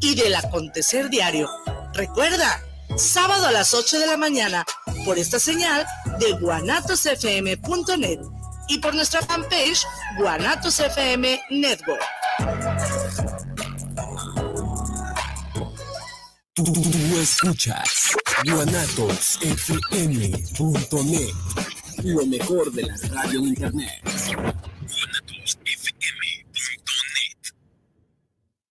y del acontecer diario. Recuerda, sábado a las 8 de la mañana, por esta señal de guanatosfm.net y por nuestra fanpage Guanatos FM Network. Tú, escuchas guanatosfm.net, lo mejor de la radio internet.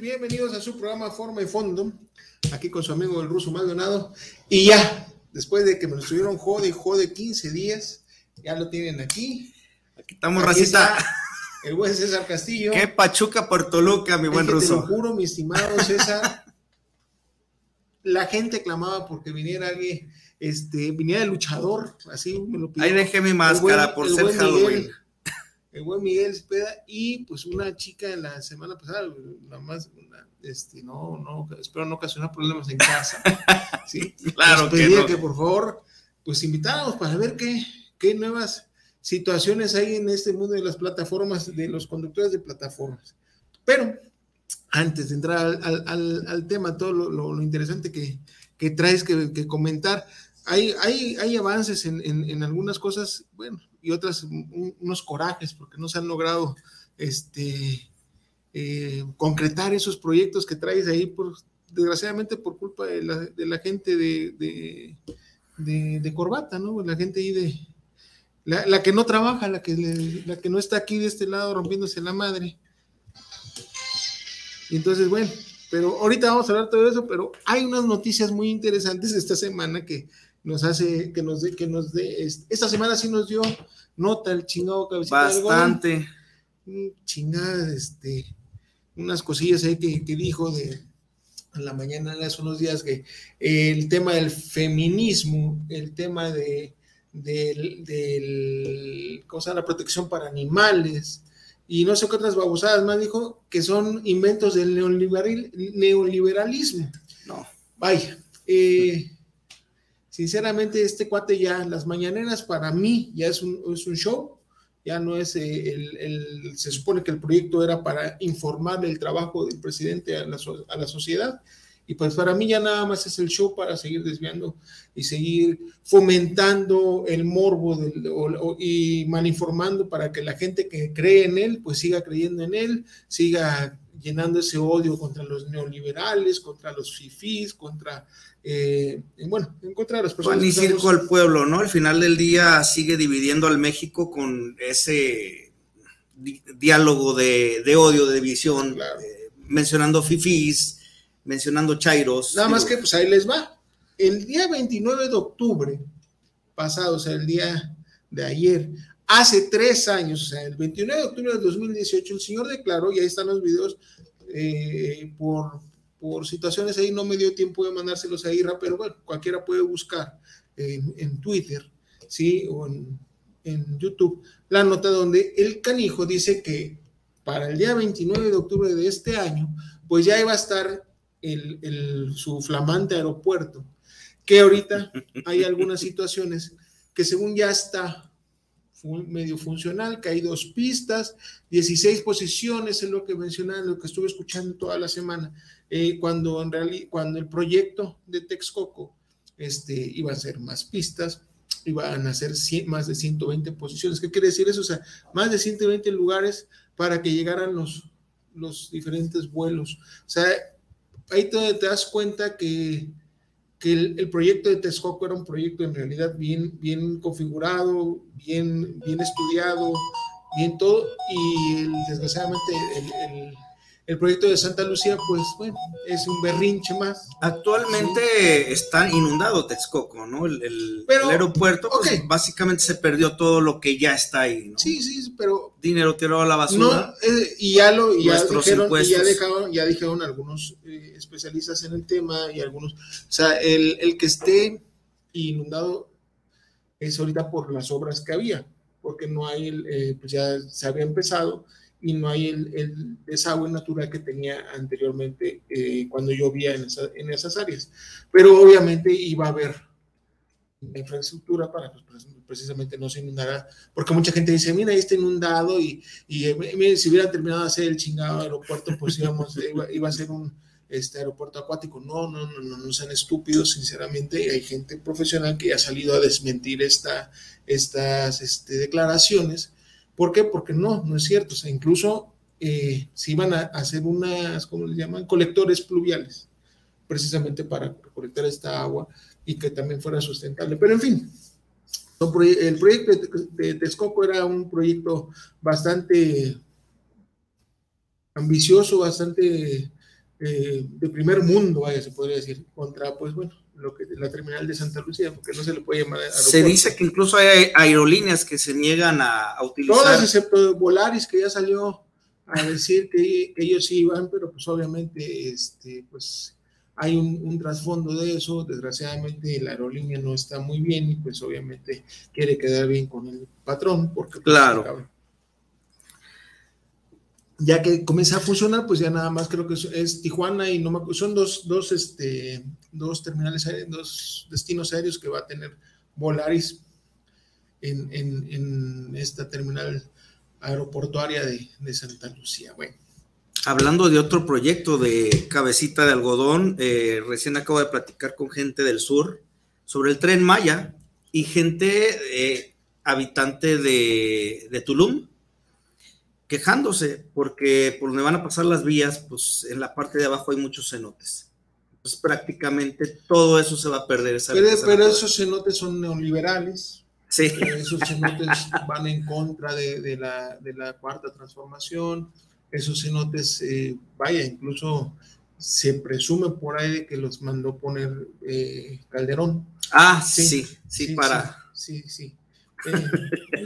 bienvenidos a su programa Forma y Fondo, aquí con su amigo el ruso Maldonado. Y ya, después de que me lo estuvieron jode y jode 15 días, ya lo tienen aquí. Aquí estamos, racita. El buen César Castillo. Qué Pachuca por Toluca, mi buen ruso. Te lo juro, mi estimado César. la gente clamaba porque viniera alguien, este, viniera el luchador, así me lo pidió. Ahí dejé mi máscara por ser Halloween el buen Miguel Espeda y pues una chica en la semana pasada, nada más, este, no, no, espero no ocasionar problemas en casa. sí, claro que, no. que por favor, pues invitáramos para ver qué, qué nuevas situaciones hay en este mundo de las plataformas, de los conductores de plataformas. Pero antes de entrar al, al, al tema, todo lo, lo, interesante que, que traes que, que, comentar, hay, avances en, algunas cosas, bueno, y otras unos corajes porque no se han logrado este, eh, concretar esos proyectos que traes ahí, desgraciadamente por culpa de la, gente de, corbata, ¿no? La gente ahí de... La, la que no trabaja, la que, la que no está aquí de este lado rompiéndose la madre. Y entonces, bueno, pero ahorita vamos a hablar todo eso, pero hay unas noticias muy interesantes esta semana que nos hace, que nos dé, que nos dé, esta semana sí nos dio nota el chingado cabecita Bastante. Chingada, este, unas cosillas ahí que, que dijo de a la mañana hace unos días que el tema del feminismo, el tema de del, del ¿cómo se llama? la protección para animales y no sé qué otras babosadas más dijo que son inventos del neoliberalismo. No. Vaya, eh, sinceramente este cuate ya, las mañaneras para mí ya es un, es un show, ya no es eh, el, el, se supone que el proyecto era para informar el trabajo del presidente a la, a la sociedad, y pues para mí ya nada más es el show para seguir desviando y seguir fomentando el morbo del, o, o, y malinformando para que la gente que cree en él, pues siga creyendo en él, siga llenando ese odio contra los neoliberales, contra los fifís, contra eh, bueno, en contra de las personas. Pan circo al pueblo, ¿no? Al final del día sigue dividiendo al México con ese di diálogo de, de, odio, de división, claro. eh, mencionando fifís, mencionando chairos. Nada más que pues ahí les va. El día 29 de octubre pasado, o sea, el día de ayer, hace tres años, o sea, el 29 de octubre de 2018, el señor declaró, y ahí están los videos, eh, por por situaciones ahí no me dio tiempo de mandárselos a Irra, pero bueno, cualquiera puede buscar en, en Twitter, ¿sí? O en, en, YouTube, la nota donde el canijo dice que para el día 29 de octubre de este año, pues ya iba a estar el, su flamante aeropuerto, que ahorita hay algunas situaciones que según ya está medio funcional, hay dos pistas, 16 posiciones, es lo que mencionan, lo que estuve escuchando toda la semana, eh, cuando, en realidad, cuando el proyecto de Texcoco este, iba a ser más pistas, iban a ser 100, más de 120 posiciones. ¿Qué quiere decir eso? O sea, más de 120 lugares para que llegaran los, los diferentes vuelos. O sea, ahí te, te das cuenta que que el, el, proyecto de Texcoco era un proyecto en realidad bien, bien configurado, bien, bien estudiado, bien todo, y el, desgraciadamente el, el proyecto de Santa Lucía, pues bueno, es un berrinche más. Actualmente está inundado Texcoco, ¿no? El, aeropuerto, pues, básicamente se perdió todo lo que ya está ahí, ¿no? Sí, sí, pero... Dinero tirado a la basura. Eh, y ya lo ya dijeron, y ya, dejaron, ya dijeron algunos eh, especialistas en el tema y algunos, o sea, el, el que esté inundado es ahorita por las obras que había, porque no hay, eh, pues ya se había empezado y no hay el, desagüe natural que tenía anteriormente eh, cuando llovía en, en, esas áreas. Pero obviamente iba a haber infraestructura para pues, precisamente no se inundara, porque mucha gente dice, mira, ahí está inundado y, y eh, si hubiera terminado de hacer el chingado aeropuerto, pues íbamos, iba, a ser un este aeropuerto acuático. No, no, no, no, no sean estúpidos, sinceramente, hay gente profesional que ha salido a desmentir esta, estas este, declaraciones ¿Por qué? Porque no, no es cierto. O sea, incluso eh, se iban a hacer unas, ¿cómo le llaman? Colectores pluviales, precisamente para recolectar esta agua y que también fuera sustentable. Pero en fin, el proyecto de Texcoco era un proyecto bastante ambicioso, bastante eh, de primer mundo, vaya, se podría decir, contra, pues bueno, lo que la terminal de Santa Lucía, porque no se le puede llamar aeropuerto. Se dice que incluso hay aerolíneas que se niegan a, utilizar. Todas, excepto Volaris, que ya salió a decir que, ellos sí iban, pero pues obviamente, este, pues hay un, trasfondo de eso. Desgraciadamente la aerolínea no está muy bien y pues obviamente quiere quedar bien con el patrón, porque pues, claro ya que comienza a funcionar, pues ya nada más creo que es, Tijuana y no me, son dos, dos, este, dos terminales aéreos, dos destinos aéreos que va a tener Volaris en, en, esta terminal aeroportuaria de, de, Santa Lucía. Bueno. Hablando de otro proyecto de cabecita de algodón, eh, recién acabo de platicar con gente del sur sobre el tren Maya y gente eh, habitante de, de Tulum quejándose porque por donde van a pasar las vías, pues en la parte de abajo hay muchos cenotes. Pues prácticamente todo eso se va a perder. pero, esos cenotes son neoliberales. Sí. Eh, esos cenotes van en contra de, la, de, la, cuarta transformación. Esos cenotes, eh, vaya, incluso se presume por ahí de que los mandó poner eh, Calderón. Ah, sí, sí, para. Sí, sí.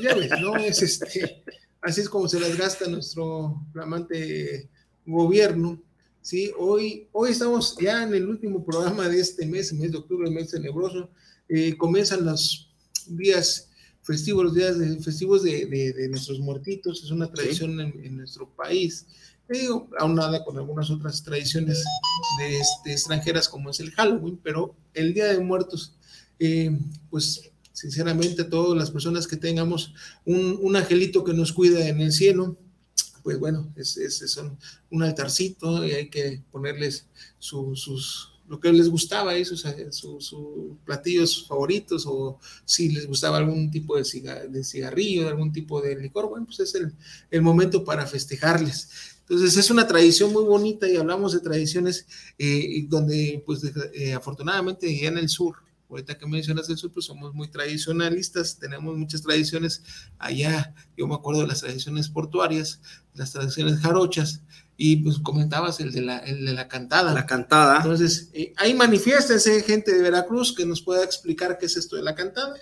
ya ves, no es este Así es como se las gasta nuestro flamante gobierno. ¿sí? Hoy, hoy estamos ya en el último programa de este mes, el mes de octubre, el mes tenebroso. Eh, comienzan los días festivos, los días de, festivos de, nuestros muertitos. Es una tradición en, nuestro país. Digo, aún nada con algunas otras tradiciones de, este, extranjeras como es el Halloween, pero el Día de Muertos, eh, pues sinceramente todas las personas que tengamos un, angelito que nos cuida en el cielo, pues bueno, es, es, un altarcito y hay que ponerles sus, lo que les gustaba, ¿eh? sus, sus, platillos favoritos o si les gustaba algún tipo de, de cigarrillo, algún tipo de licor, bueno, pues es el, el, momento para festejarles. Entonces es una tradición muy bonita y hablamos de tradiciones eh, donde pues eh, afortunadamente ya en el sur ahorita que mencionas sur, pues somos muy tradicionalistas, tenemos muchas tradiciones allá, yo me acuerdo de las tradiciones portuarias, las tradiciones jarochas, y pues comentabas el de la, el de la cantada. La cantada. Entonces, eh, ahí manifiéstense gente de Veracruz que nos pueda explicar qué es esto de la cantada,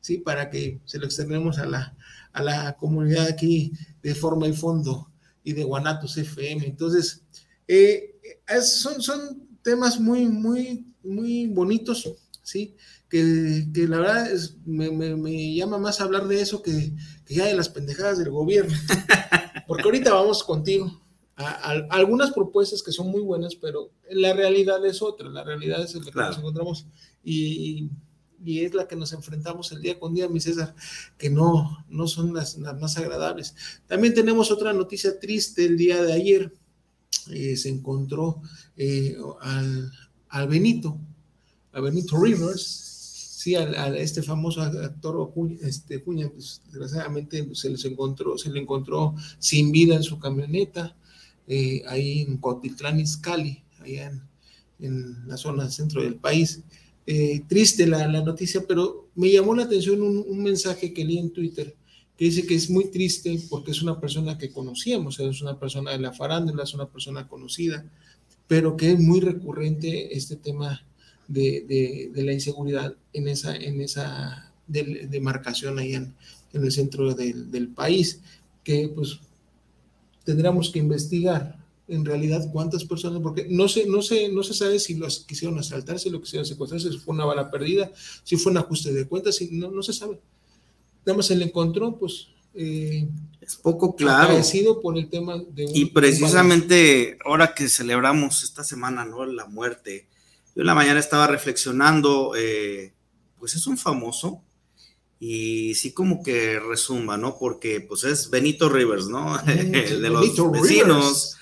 ¿sí? Para que se lo extendemos a la, a la comunidad aquí de forma y fondo y de Guanatos FM. Entonces, eh, son, son temas muy, muy, muy bonitos ¿sí? Que, la verdad es, me, llama más hablar de eso que, ya de las pendejadas del gobierno. Porque ahorita vamos contigo a, algunas propuestas que son muy buenas, pero la realidad es otra, la realidad es la que nos encontramos y, es la que nos enfrentamos el día con día, mi César, que no, no son las, más agradables. También tenemos otra noticia triste el día de ayer. Eh, se encontró eh, al, al Benito, a Benito Rivers, sí, a, este famoso actor este, pues, desgraciadamente se les encontró, se le encontró sin vida en su camioneta, eh, ahí en Cotitlán, Izcalli, allá en, la zona centro del país. Eh, triste la, noticia, pero me llamó la atención un, mensaje que leí en Twitter que dice que es muy triste porque es una persona que conocíamos, es una persona de la farándula, es una persona conocida, pero que es muy recurrente este tema de, la inseguridad en esa, en esa demarcación ahí en, en el centro del, país, que pues tendríamos que investigar en realidad cuántas personas, porque no se, no se, no se sabe si los quisieron asaltar, si lo quisieron secuestrar, si fue una bala perdida, si fue un ajuste de cuentas, si, no, no se sabe. Nada más se le encontró, pues... Eh, es poco claro. por el tema de... y precisamente ahora que celebramos esta semana, ¿no? La muerte. Yo en la mañana estaba reflexionando, eh, pues es un famoso, y sí como que resuma, ¿no? Porque pues es Benito Rivers, ¿no? de los vecinos.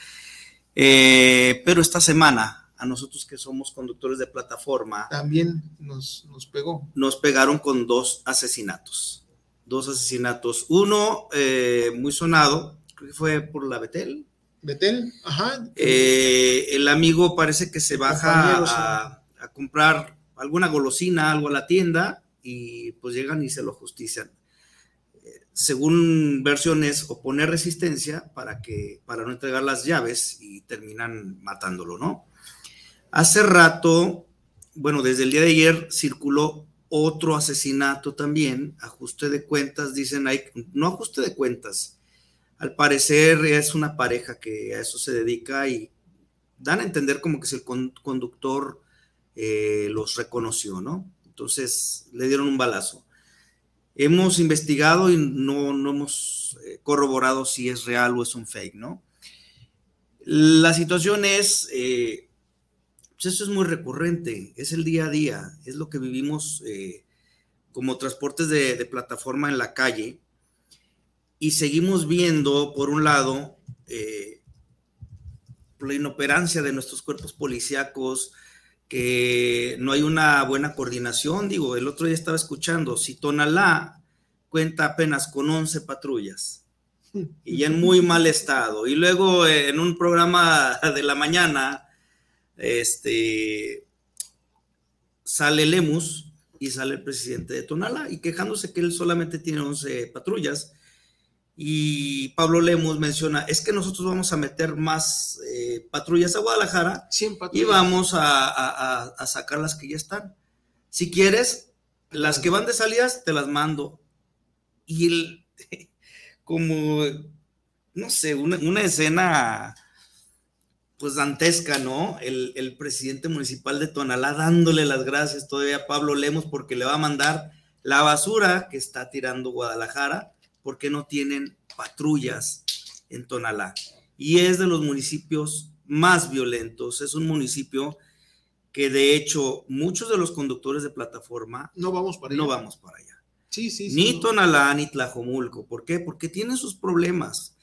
Eh, pero esta semana, a nosotros que somos conductores de plataforma, también nos, pegó. Nos pegaron con dos asesinatos. Dos asesinatos. Uno eh, muy sonado, creo que fue por la Betel. Betel, ajá. Eh, el amigo parece que se baja a, a comprar alguna golosina, algo a la tienda y pues llegan y se lo justician. Eh, según versiones, oponer resistencia para, que, para no entregar las llaves y terminan matándolo, ¿no? Hace rato, bueno, desde el día de ayer circuló otro asesinato también, ajuste de cuentas, dicen hay, no ajuste de cuentas, al parecer es una pareja que a eso se dedica y dan a entender como que si el conductor eh, los reconoció, ¿no? Entonces le dieron un balazo. Hemos investigado y no, no hemos eh, corroborado si es real o es un fake, ¿no? La situación es, eh, pues eso es muy recurrente, es el día a día, es lo que vivimos como transportes de, plataforma en la calle y seguimos viendo, por un lado, la inoperancia de nuestros cuerpos policíacos, que no hay una buena coordinación. Digo, el otro día estaba escuchando, si Tonalá cuenta apenas con 11 patrullas y en muy mal estado. Y luego en un programa de la mañana, este, sale Lemus y sale el presidente de Tonalá y quejándose que él solamente tiene 11 patrullas y Pablo Lemos menciona, es que nosotros vamos a meter más eh, patrullas a Guadalajara y vamos a, sacar las que ya están. Si quieres, las que van de salidas, te las mando. Y el, como, no sé, una, escena pues dantesca, ¿no? El, el, presidente municipal de Tonalá dándole las gracias todavía a Pablo Lemos porque le va a mandar la basura que está tirando Guadalajara porque no tienen patrullas en Tonalá. Y es de los municipios más violentos. Es un municipio que de hecho muchos de los conductores de plataforma no vamos para allá. No vamos para allá. Sí, sí, ni Tonalá ni Tlajomulco. ¿Por qué? Porque tienen sus problemas.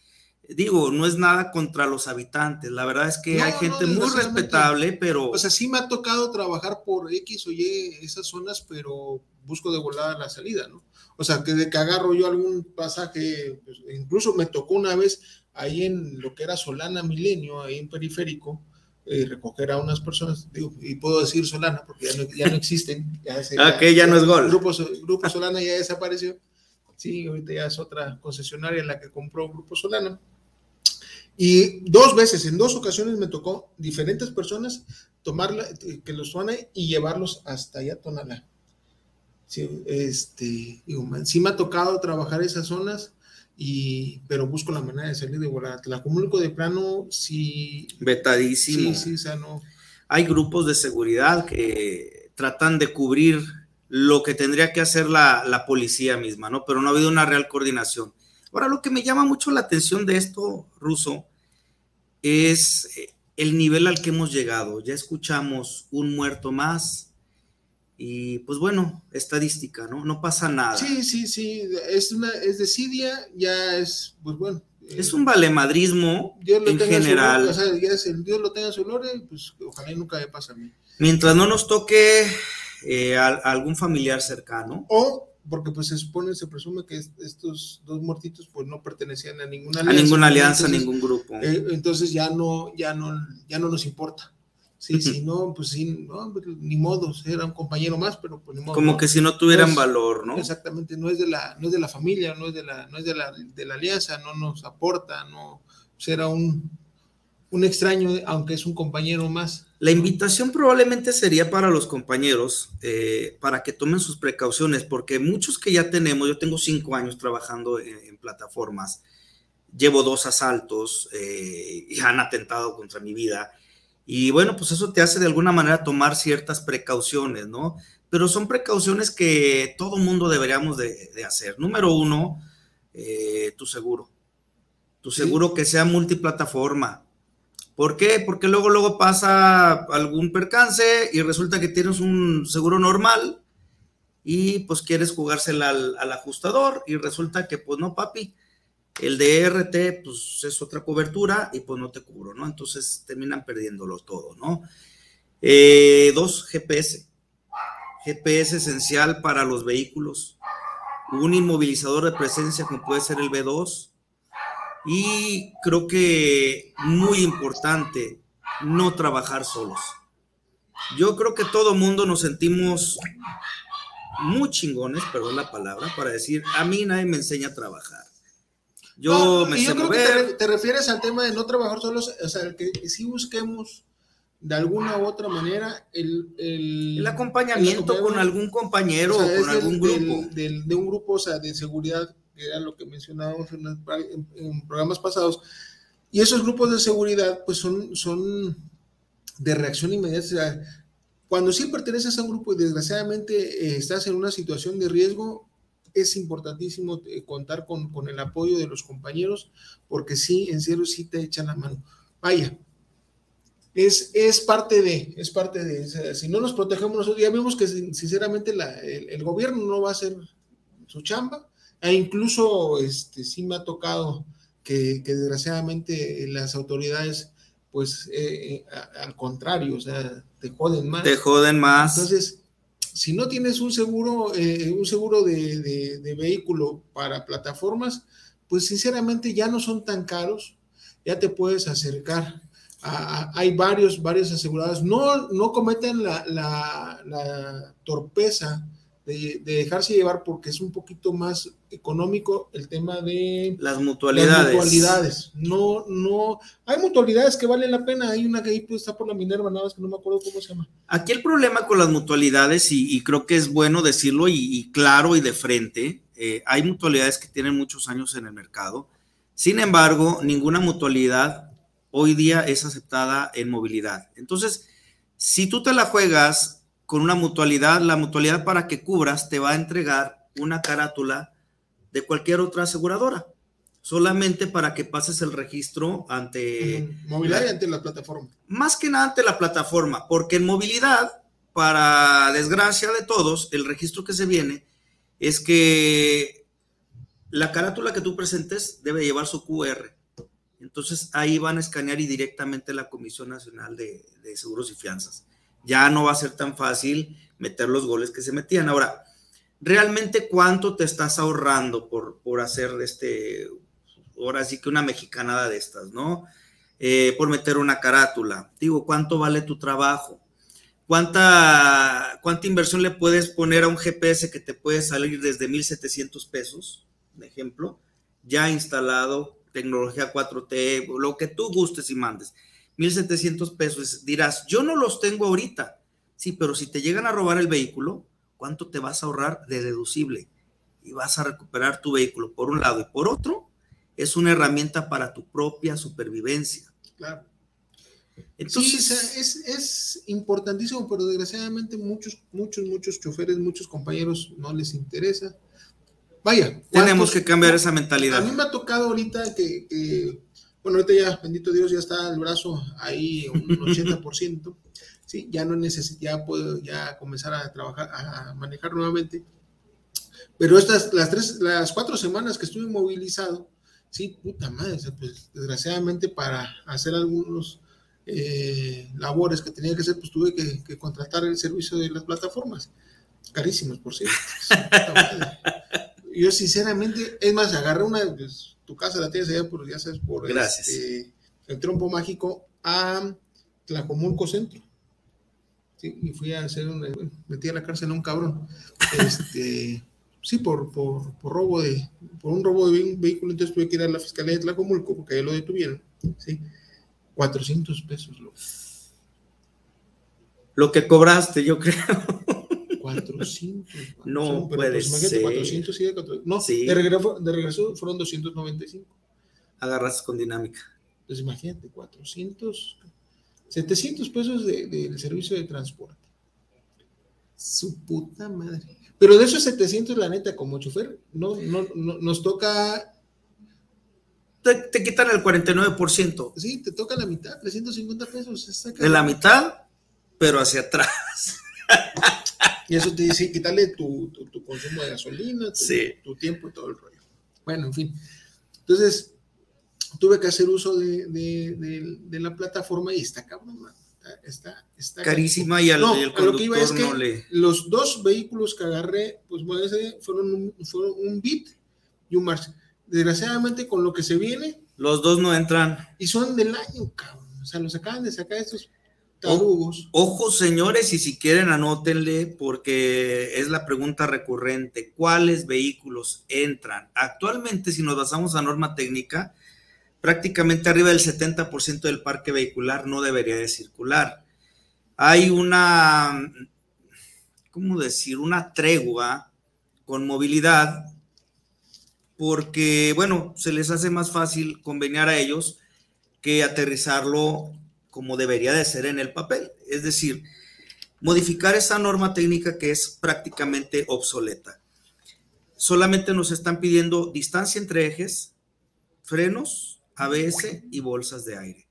Digo, no es nada contra los habitantes. La verdad es que hay gente muy respetable, pero. O sea, sí me ha tocado trabajar por X o Y esas zonas, pero busco de volada la salida, ¿no? O sea, que de que agarro yo algún pasaje, pues, incluso me tocó una vez ahí en lo que era Solana Milenio, ahí en Periférico, eh, recoger a unas personas, digo, y puedo decir Solana porque ya no, ya no existen. Ya, ah, ya, no es gol. Grupo, Grupo Solana ya desapareció. Sí, ahorita ya es otra concesionaria en la que compró Grupo Solana. Y dos veces, en dos ocasiones me tocó diferentes personas tomarla, que los suene y llevarlos hasta allá Tonalá. Sí, este, digo, sí me ha tocado trabajar esas zonas, y, pero busco la manera de salir de volar. La comunico de plano, sí. Vetadísimo. Sí, sí, o sea, no. Hay grupos de seguridad que tratan de cubrir lo que tendría que hacer la, la policía misma, ¿no? Pero no ha habido una real coordinación. Ahora, lo que me llama mucho la atención de esto, Ruso, es eh, el nivel al que hemos llegado. Ya escuchamos un muerto más, y pues bueno, estadística, ¿no? No pasa nada. Sí, sí, sí, es una, es desidia, ya es, pues bueno. Es un valemadrismo en general. o sea, ya es el Dios lo tenga en su gloria, pues ojalá nunca me pase a mí. Mientras no nos toque eh, a, algún familiar cercano. O porque pues se supone, se presume que estos dos muertitos pues no pertenecían a ninguna alianza. A ninguna alianza, a ningún grupo. Eh, entonces ya no, ya no, ya no nos importa Sí, sí, no, pues sí, no, pues, ni modo, era un compañero más, pero pues ni modo. Como que si no tuvieran valor, ¿no? Exactamente, no es de la, no es de la familia, no es de la, no es de la, de la alianza, no nos aporta, no, será pues, un, un extraño, aunque es un compañero más. La invitación probablemente sería para los compañeros, eh, para que tomen sus precauciones, porque muchos que ya tenemos, yo tengo cinco años trabajando en, plataformas, llevo dos asaltos eh, y han atentado contra mi vida. Y bueno, pues eso te hace de alguna manera tomar ciertas precauciones, ¿no? Pero son precauciones que todo mundo deberíamos de, hacer. Número uno, eh, tu seguro. Tu seguro que sea multiplataforma ¿Por qué? Porque luego, luego pasa algún percance y resulta que tienes un seguro normal y pues quieres jugársela al, ajustador y resulta que pues no, papi, el DRT pues es otra cobertura y pues no te cubro, ¿no? Entonces terminan perdiéndolo todo, ¿no? Eh, dos, GPS. GPS esencial para los vehículos. Un inmovilizador de presencia como puede ser el B2 y creo que muy importante, no trabajar solos. Yo creo que todo mundo nos sentimos muy chingones, perdón la palabra, para decir, a mí nadie me enseña a trabajar. Yo me sé creo Que te, refieres al tema de no trabajar solos, o sea, que si busquemos de alguna u otra manera el, el, acompañamiento con algún compañero o, con algún grupo. de un grupo, o sea, de seguridad que era lo que mencionábamos en, programas pasados. Y esos grupos de seguridad, pues son, son de reacción inmediata. cuando sí perteneces a un grupo y desgraciadamente eh, estás en una situación de riesgo, es importantísimo eh, contar con, con, el apoyo de los compañeros, porque sí, en serio, sí te echan la mano. Vaya, es, es parte de, es parte de, si no nos protegemos nosotros, ya vemos que sinceramente la, el, el, gobierno no va a hacer su chamba, e incluso este, sí me ha tocado que, desgraciadamente las autoridades, pues eh, eh, al contrario, o sea, te joden más. Te joden más. Entonces, si no tienes un seguro, eh, un seguro de, vehículo para plataformas, pues sinceramente ya no son tan caros, ya te puedes acercar. hay varios, varios asegurados. No, no cometen la, la, la torpeza de, dejarse llevar porque es un poquito más económico el tema de las mutualidades. mutualidades. No, no, hay mutualidades que valen la pena. Hay una que ahí pues, está por la Minerva, nada más que no me acuerdo cómo se llama. Aquí el problema con las mutualidades, y, creo que es bueno decirlo y, claro y de frente, eh, hay mutualidades que tienen muchos años en el mercado. Sin embargo, ninguna mutualidad hoy día es aceptada en movilidad. Entonces, si tú te la juegas con una mutualidad, la mutualidad para que cubras te va a entregar una carátula de cualquier otra aseguradora, solamente para que pases el registro ante... Movilidad y ante la plataforma. Más que nada ante la plataforma, porque en movilidad, para desgracia de todos, el registro que se viene es que la carátula que tú presentes debe llevar su QR. Entonces ahí van a escanear y directamente la Comisión Nacional de Seguros y Fianzas ya no va a ser tan fácil meter los goles que se metían. Ahora, ¿realmente cuánto te estás ahorrando por, por hacer este, ahora sí que una mexicanada de estas, ¿no? Eh, por meter una carátula. Digo, ¿cuánto vale tu trabajo? ¿Cuánta, ¿Cuánta inversión le puedes poner a un GPS que te puede salir desde 1.700 pesos, por ejemplo, ya instalado, tecnología 4T, lo que tú gustes y mandes? 1.700 pesos. Dirás, yo no los tengo ahorita. Sí, pero si te llegan a robar el vehículo, ¿cuánto te vas a ahorrar de deducible? Y vas a recuperar tu vehículo por un lado y por otro, es una herramienta para tu propia supervivencia. Claro. Entonces, es, es, importantísimo, pero desgraciadamente muchos, muchos, muchos choferes, muchos compañeros no les interesa. Vaya. Tenemos que cambiar esa mentalidad. A mí me ha tocado ahorita que bueno, ahorita ya, bendito Dios, ya está el brazo ahí un 80%. sí, ya no necesito, ya puedo ya comenzar a trabajar, a manejar nuevamente. Pero estas, las tres, las cuatro semanas que estuve movilizado, sí, puta madre, pues desgraciadamente para hacer algunos eh, labores que tenía que hacer, pues tuve que, contratar el servicio de las plataformas. Carísimos, por cierto. Yo sinceramente, es más, agarré una, pues, tu casa la tienes allá, ya sabes, por Gracias. Este, el trompo mágico a Tlacomulco Centro. Sí, y fui a hacer una, metí a la cárcel a un cabrón. Este, sí, por, por, por, robo de, por un robo de un vehículo, entonces tuve que ir a la fiscalía de Tlacomulco porque ahí lo detuvieron. Sí, 400 pesos. Lo, lo que cobraste, yo creo. 400. No puede pues, ser. 400 y de 400. No, sí. de, regreso, de regreso fueron 295. Agarras con dinámica. Entonces imagínate, 400, 700 pesos del de, servicio de transporte. Su puta madre. Pero de esos 700, la neta, como chofer, no, no, no nos toca. Te, te, quitan el 49%. Sí, te toca la mitad, 350 pesos. De la mitad, pero hacia atrás. Y eso te dice quitarle tu, tu, consumo de gasolina, tu, tu, tiempo y todo el rollo. Bueno, en fin. Entonces, tuve que hacer uso de, de, de, la plataforma y está cabrón, Está, está carísima y al, no, el lo que iba es que no le... los dos vehículos que agarré, pues bueno, fueron un, fueron un Bit y un Mars. Desgraciadamente, con lo que se viene. Los dos no entran. Y son del año, cabrón. O sea, los acaban de sacar estos Ojo, señores, y si quieren anótenle, porque es la pregunta recurrente: ¿cuáles vehículos entran? Actualmente, si nos basamos a norma técnica, prácticamente arriba del 70% del parque vehicular no debería de circular. Hay una, ¿cómo decir? Una tregua con movilidad, porque, bueno, se les hace más fácil conveniar a ellos que aterrizarlo como debería de ser en el papel. Es decir, modificar esa norma técnica que es prácticamente obsoleta. Solamente nos están pidiendo distancia entre ejes, frenos, ABS y bolsas de aire.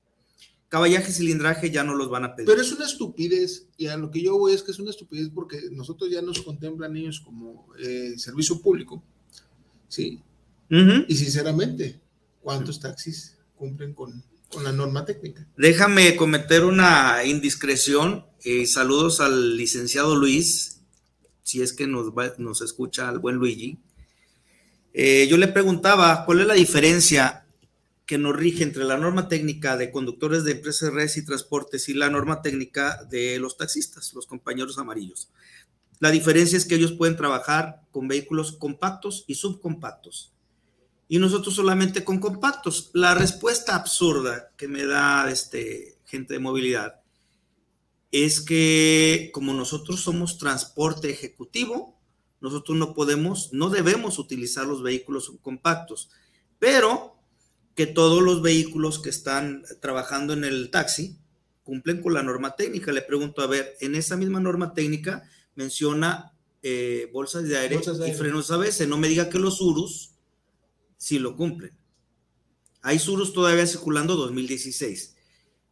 Caballaje, cilindraje ya no los van a pedir. Pero es una estupidez, y a lo que yo voy es que es una estupidez porque nosotros ya nos contemplan ellos como eh, servicio público. Sí. Y sinceramente, ¿cuántos taxis cumplen con, con la norma técnica. Déjame cometer una indiscreción. eh, saludos al licenciado Luis, si es que nos, nos escucha el buen Luigi. Eh, yo le preguntaba cuál es la diferencia que nos rige entre la norma técnica de conductores de empresas de redes y transportes y la norma técnica de los taxistas, los compañeros amarillos. La diferencia es que ellos pueden trabajar con vehículos compactos y subcompactos y nosotros solamente con compactos. La respuesta absurda que me da este, gente de movilidad es que como nosotros somos transporte ejecutivo, nosotros no podemos, no debemos utilizar los vehículos subcompactos, pero que todos los vehículos que están trabajando en el taxi cumplen con la norma técnica. Le pregunto, a ver, en esa misma norma técnica menciona eh, bolsas de aire y frenos a veces, no me diga que los URUS si lo cumplen. Hay surus todavía circulando 2016.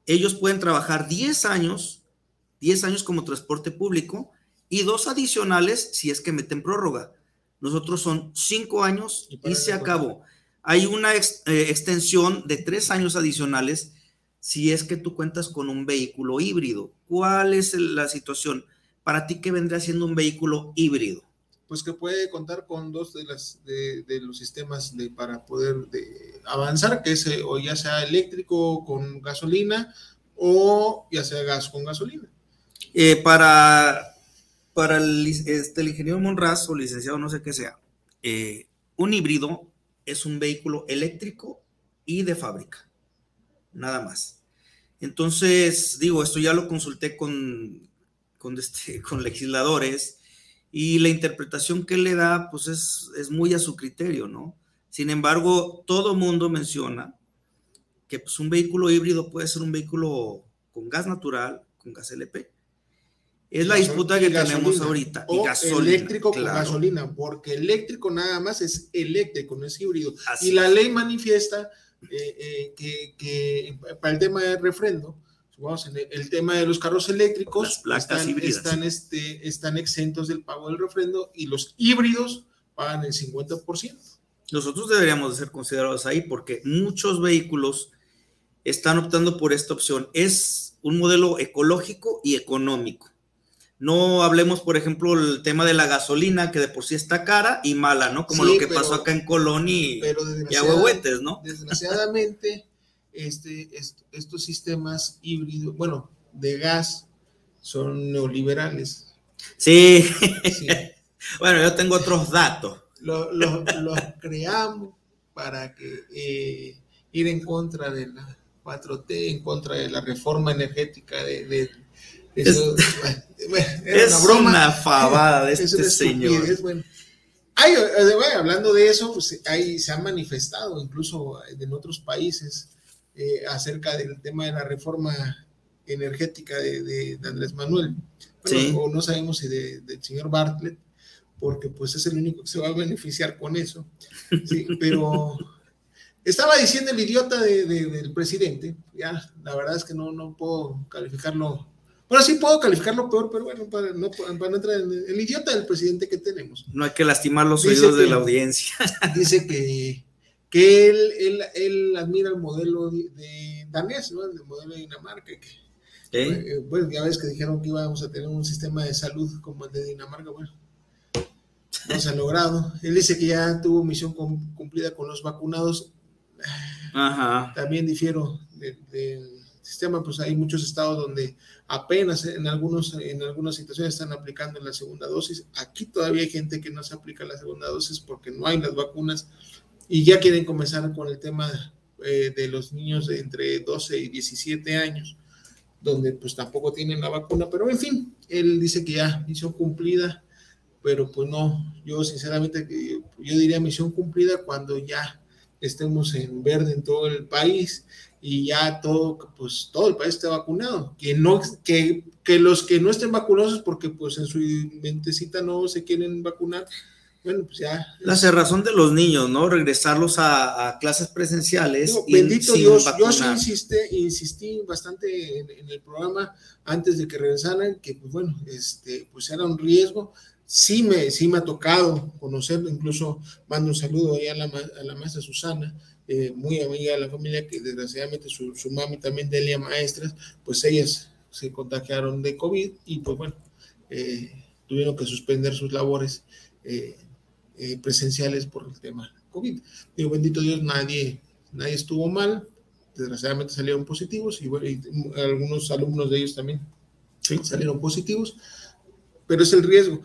Ellos pueden trabajar 10 años, 10 años como transporte público y dos adicionales si es que meten prórroga. Nosotros son 5 años y, se acabó. Hay una eh, extensión de 3 años adicionales si es que tú cuentas con un vehículo híbrido. ¿Cuál es la situación? Para ti, ¿qué vendría siendo un vehículo híbrido? Pues que puede contar con dos de, las, de, los sistemas de, para poder avanzar, que es eh, o ya sea eléctrico con gasolina o ya sea gas con gasolina. Eh, para para el, este, el ingeniero Monraz o licenciado no sé qué sea, eh, un híbrido es un vehículo eléctrico y de fábrica, nada más. Entonces, digo, esto ya lo consulté con, con, este, con legisladores y la interpretación que le da, pues es, es muy a su criterio, ¿no? Sin embargo, todo mundo menciona que pues, un vehículo híbrido puede ser un vehículo con gas natural, con gas LP. Es la disputa que tenemos ahorita. O eléctrico con gasolina, porque eléctrico nada más es eléctrico, no es híbrido. y la ley manifiesta eh, eh, que, que, para el tema de refrendo, el, tema de los carros eléctricos están, este, están exentos del pago del refrendo y los híbridos pagan el 50%. Nosotros deberíamos de ser considerados ahí porque muchos vehículos están optando por esta opción. Es un modelo ecológico y económico. No hablemos, por ejemplo, el tema de la gasolina, que de por sí está cara y mala, ¿no? Como lo que pasó acá en Colón y, y Agüehuetes, ¿no? Desgraciadamente, este, estos sistemas híbridos, bueno, de gas, son neoliberales. Sí. bueno, yo tengo otros datos. Los lo, creamos para que eh, ir en contra de la 4T, en contra de la reforma energética de, es, una broma. Una fabada de este señor. hablando de eso, pues ahí se han manifestado incluso en otros países eh, acerca del tema de la reforma energética de, Andrés Manuel. O no sabemos si del señor Bartlett, porque pues es el único que se va a beneficiar con eso. pero estaba diciendo el idiota del presidente, ya, la verdad es que no, no puedo calificarlo bueno, sí puedo calificarlo peor, pero bueno, para no, entrar en el, idiota del presidente que tenemos. No hay que lastimar los oídos de la audiencia. Dice que, que él, él, admira el modelo de, danés, ¿no? El modelo de Dinamarca. Que, bueno, ya ves que dijeron que íbamos a tener un sistema de salud como el de Dinamarca. Bueno, no se ha logrado. Él dice que ya tuvo misión cumplida con los vacunados. Ajá. También difiero del sistema, pues hay muchos estados donde apenas en, algunos, en algunas situaciones están aplicando la segunda dosis. Aquí todavía hay gente que no se aplica la segunda dosis porque no hay las vacunas y ya quieren comenzar con el tema eh, de los niños entre 12 y 17 años, donde pues tampoco tienen la vacuna, pero en fin, él dice que ya misión cumplida, pero pues no, yo sinceramente yo diría misión cumplida cuando ya estemos en verde en todo el país y ya todo, pues todo el país esté vacunado. Que, no, que, que los que no estén vacunados porque pues en su mentecita no se quieren vacunar, bueno, pues ya. La cerrazón de los niños, ¿no? Regresarlos a, clases presenciales. bendito Dios, yo sí insiste, insistí bastante en, el programa antes de que regresaran, que pues bueno, este, pues era un riesgo. Sí me, sí me ha tocado conocerlo, incluso mando un saludo ahí a la, a la maestra Susana, eh, muy amiga de la familia, que desgraciadamente su, su mami también Delia Maestras, pues ellas se contagiaron de COVID y pues bueno, eh, tuvieron que suspender sus labores eh, presenciales por el tema COVID. Digo, bendito Dios, nadie, nadie estuvo mal, desgraciadamente salieron positivos y, bueno, algunos alumnos de ellos también salieron positivos, pero es el riesgo.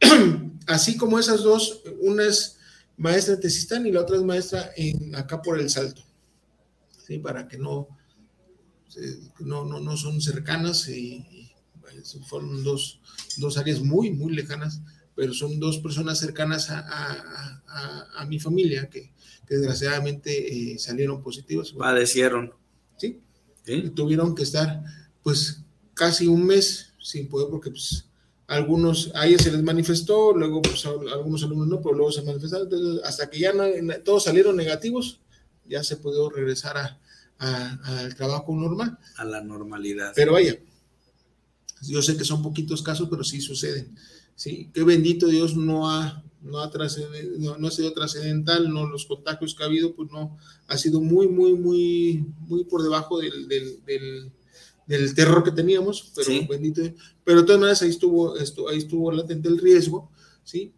Así como esas dos, una es maestra de Tesistán y la otra es maestra en, acá por el Salto, ¿sí? Para que no, no, no, no son cercanas y, fueron dos, dos, áreas muy, muy lejanas, pero son dos personas cercanas a, a, a, mi familia que, que desgraciadamente eh, salieron positivos. Padecieron. ¿Sí? tuvieron que estar pues casi un mes sin poder porque pues algunos, a ellos se les manifestó, luego pues, algunos alumnos no, pero luego se manifestaron, hasta que ya no, todos salieron negativos, ya se pudo regresar al trabajo normal. A la normalidad. Pero vaya, yo sé que son poquitos casos, pero sí suceden. Sí, qué bendito Dios no ha, no ha, no, ha sido trascendental, no los contagios que ha habido, pues no, ha sido muy, muy, muy, muy por debajo del del terror que teníamos, pero bendito. Pero de todas maneras ahí estuvo, esto, ahí estuvo latente el riesgo, ¿sí?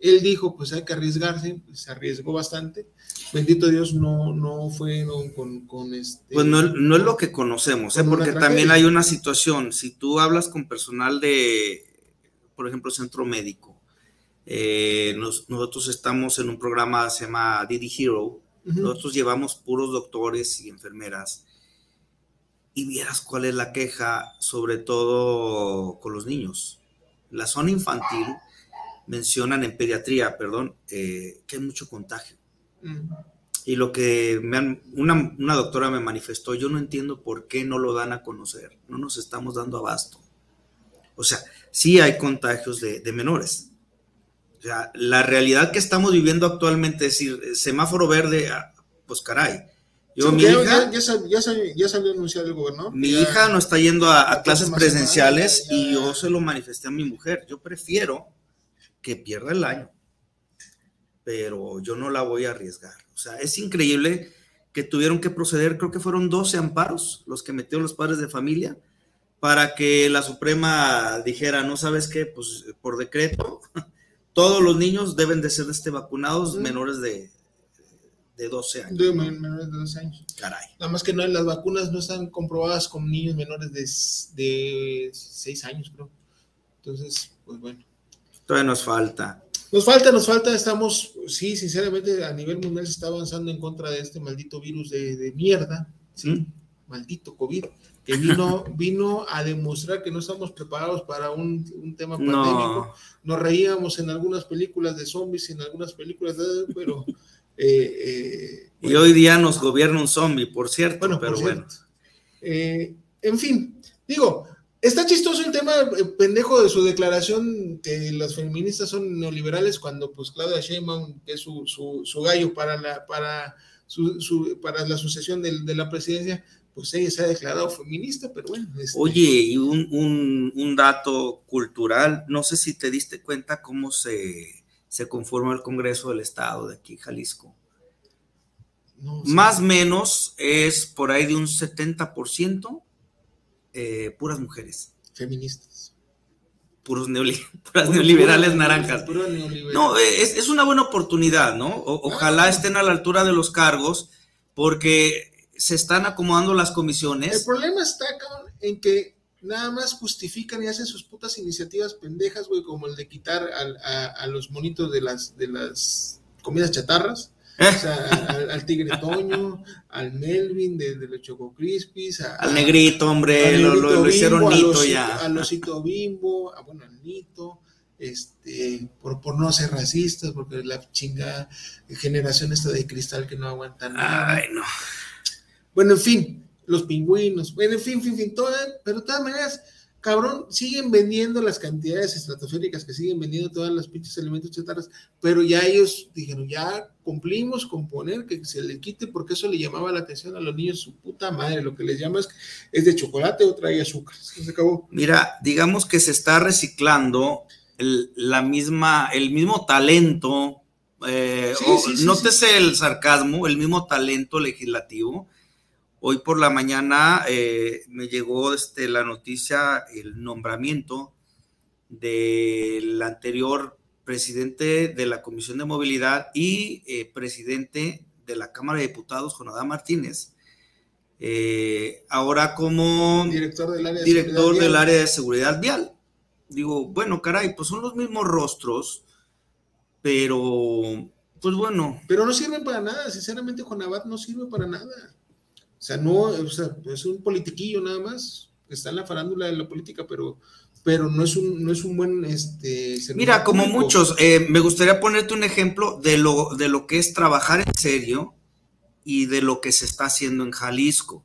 Él dijo, pues hay que arriesgarse, se arriesgó bastante. Bendito Dios, no, no fue con, con, este... Pues no, no, es lo que conocemos, ¿eh? porque también hay una situación, si tú hablas con personal de, por ejemplo, centro médico, eh, nosotros estamos en un programa se llama Didi Hero, nosotros llevamos puros doctores y enfermeras, y vieras cuál es la queja, sobre todo con los niños. La zona infantil mencionan en pediatría, perdón, eh, que hay mucho contagio. Mm. Y lo que me una, doctora me manifestó, yo no entiendo por qué no lo dan a conocer, no nos estamos dando abasto. O sea, sí hay contagios de, de menores. O sea, la realidad que estamos viviendo actualmente, es decir, semáforo verde, ah, pues caray, yo, mi hija, ya, salió, anunciado el gobernador. Mi hija no está yendo a, clases presenciales y yo se lo manifesté a mi mujer. Yo prefiero que pierda el año, pero yo no la voy a arriesgar. O sea, es increíble que tuvieron que proceder, creo que fueron 12 amparos los que metieron los padres de familia para que la Suprema dijera, no sabes qué, pues por decreto, todos los niños deben de ser este, vacunados menores de de 12 años. De menores de 12 años. Caray. Nada más que no, las vacunas no están comprobadas con niños menores de, de 6 años, creo. Entonces, pues bueno. Todavía nos falta. Nos falta, nos falta, estamos, sí, sinceramente, a nivel mundial se está avanzando en contra de este maldito virus de, de mierda, ¿sí? ¿Mm? Maldito COVID, que vino, vino a demostrar que no estamos preparados para un, un tema No. pandémico. Nos reíamos en algunas películas de zombies, en algunas películas de, pero... eh, eh, Y hoy día nos gobierna un zombie, por cierto, bueno, pero por bueno. cierto. Eh, en fin, digo, está chistoso el tema eh, pendejo de su declaración que las feministas son neoliberales cuando pues Claudia Sheinbaum, que es su, su, su gallo para la, para su, su- para la sucesión del- de, la presidencia, pues ella se ha declarado feminista, pero bueno. este, Oye, y un, un- un dato cultural, no sé si te diste cuenta cómo se, se conforma el Congreso del Estado de aquí, Jalisco. no. Más o menos es por ahí de un 70% eh, puras mujeres, feministas. puros neoli- puras neoliberales naranjas. pura neoliberal. No, eh, es, es una buena oportunidad, ¿no? O- ojalá Ah. estén a la altura de los cargos, porque se están acomodando las El comisiones. problema está, cabrón, en que nada más justifican y hacen sus putas iniciativas pendejas, güey, como el de quitar al- a, a los monitos de las, de las comidas chatarras. O sea, al, al Tigre Toño, al Melvin de, de los Choco Crispies, a- Al negrito, hombre, al lo, lo- Negrito lo hicieron Bimbo, nito ya. Al Osito Bimbo, a, bueno, al Nito, este, por, por no ser racistas, porque la chingada generación esta de cristal que no aguanta nada. Ay, no. Bueno, en fin, los pingüinos, bueno, en fin, fin, fin, todo, pero de todas maneras, cabrón, siguen vendiendo las cantidades estratosféricas que siguen vendiendo todas las pinches elementos chatarras, pero ya ellos dijeron, ya cumplimos con poner que se le quite porque eso le llamaba la atención a los niños, su puta madre, lo que les llama es, es de chocolate o trae azúcar, se acabó. Mira, digamos que se está reciclando el, la misma, el mismo talento. eh, Sí, sí, sí, nótese el sarcasmo, el mismo talento legislativo. Hoy por la mañana eh, me llegó este, la noticia, el nombramiento del anterior presidente de la Comisión de Movilidad y eh, presidente de la Cámara de Diputados, Jonadá Martínez. Eh, ahora como Director del área de director seguridad del vial. área de seguridad vial. Digo, bueno, caray, pues son los mismos rostros, pero pues bueno, Pero no sirven para nada, sinceramente, Juan Abad no sirve para nada. O sea, no, o sea, es un politiquillo nada más, está en la farándula de la política, pero, pero no es un, no es un buen este mira, como público. muchos, eh, me gustaría ponerte un ejemplo de lo, de lo que es trabajar en serio y de lo que se está haciendo en Jalisco.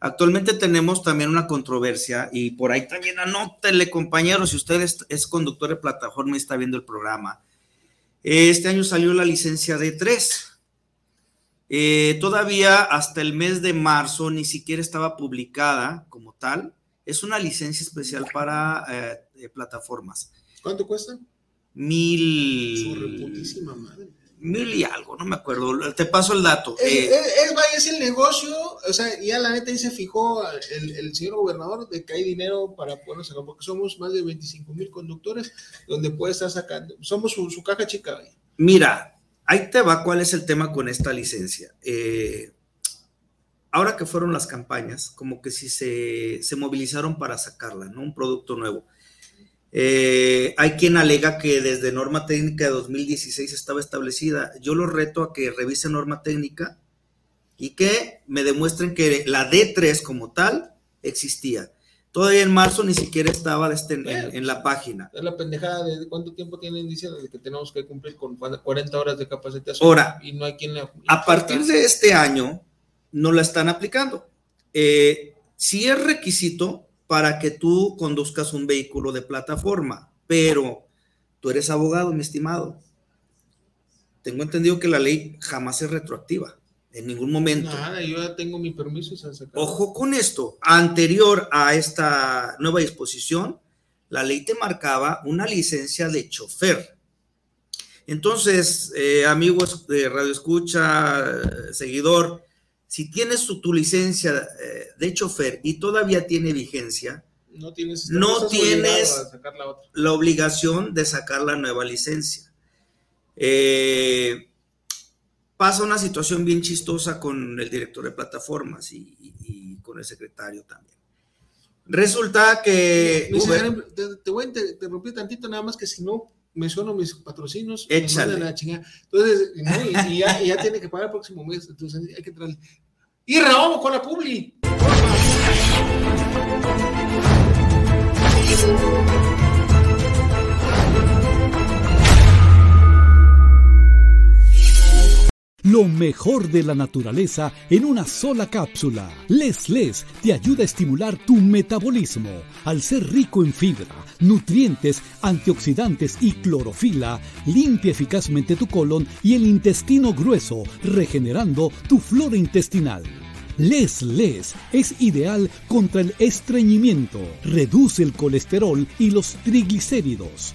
Actualmente tenemos también una controversia y por ahí también anótele, compañeros, si usted es, es conductor de plataforma y está viendo el programa. Este año salió la licencia de tres. Eh, todavía hasta el mes de marzo ni siquiera estaba publicada como tal. Es una licencia especial para eh, plataformas. ¿Cuánto cuesta? Su Mil. reputísima madre. Mil y algo, no me acuerdo. Te paso el dato. Es, Eh, es- el negocio, o sea, ya la neta ahí se fijó el, el señor gobernador de que hay dinero para poder sacar, porque somos más de 25 mil conductores donde puede estar sacando, somos su, su caja chica. Mira, ahí te va cuál es el tema con esta licencia. Eh, ahora que fueron las campañas, como que sí se, se movilizaron para sacarla, ¿no? Un producto nuevo. Eh, hay quien alega que desde norma técnica de 2016 estaba establecida. Yo los reto a que revisen norma técnica y que me demuestren que la D3 como tal existía. Todavía en marzo ni siquiera estaba este en- en- en la página. Es la pendejada de cuánto tiempo tienen diciendo de que tenemos que cumplir con 40 horas de capacitación. Ahora, y no hay quien la. A partir de este año no la están aplicando. Eh, sí es requisito para que tú conduzcas un vehículo de plataforma, pero tú eres abogado, mi estimado. Tengo entendido que la ley jamás es retroactiva, en ningún momento. Nada, yo ya tengo mi permiso y se. Ojo con esto, anterior a esta nueva disposición, la ley te marcaba una licencia de chofer. Entonces, eh, amigos de Radio Escucha, eh, seguidor, si tienes tu, tu licencia eh, de chofer y todavía tiene vigencia, No tienes, No sacar la otra. la obligación de sacar la nueva licencia. Eh, pasa una situación bien chistosa con el director de plataformas y, con el secretario también. Resulta que... te, voy a interrumpir tantito nada más que si no menciono mis patrocinos. Échale. La entonces, y, ya, ya, tiene que pagar el próximo mes, entonces hay que traerle. Y vamos con la publi. Lo mejor de la naturaleza en una sola cápsula. Les Les te ayuda a estimular tu metabolismo. Al ser rico en fibra, nutrientes, antioxidantes y clorofila, limpia eficazmente tu colon y el intestino grueso, regenerando tu flora intestinal. Les Les es ideal contra el estreñimiento, reduce el colesterol y los triglicéridos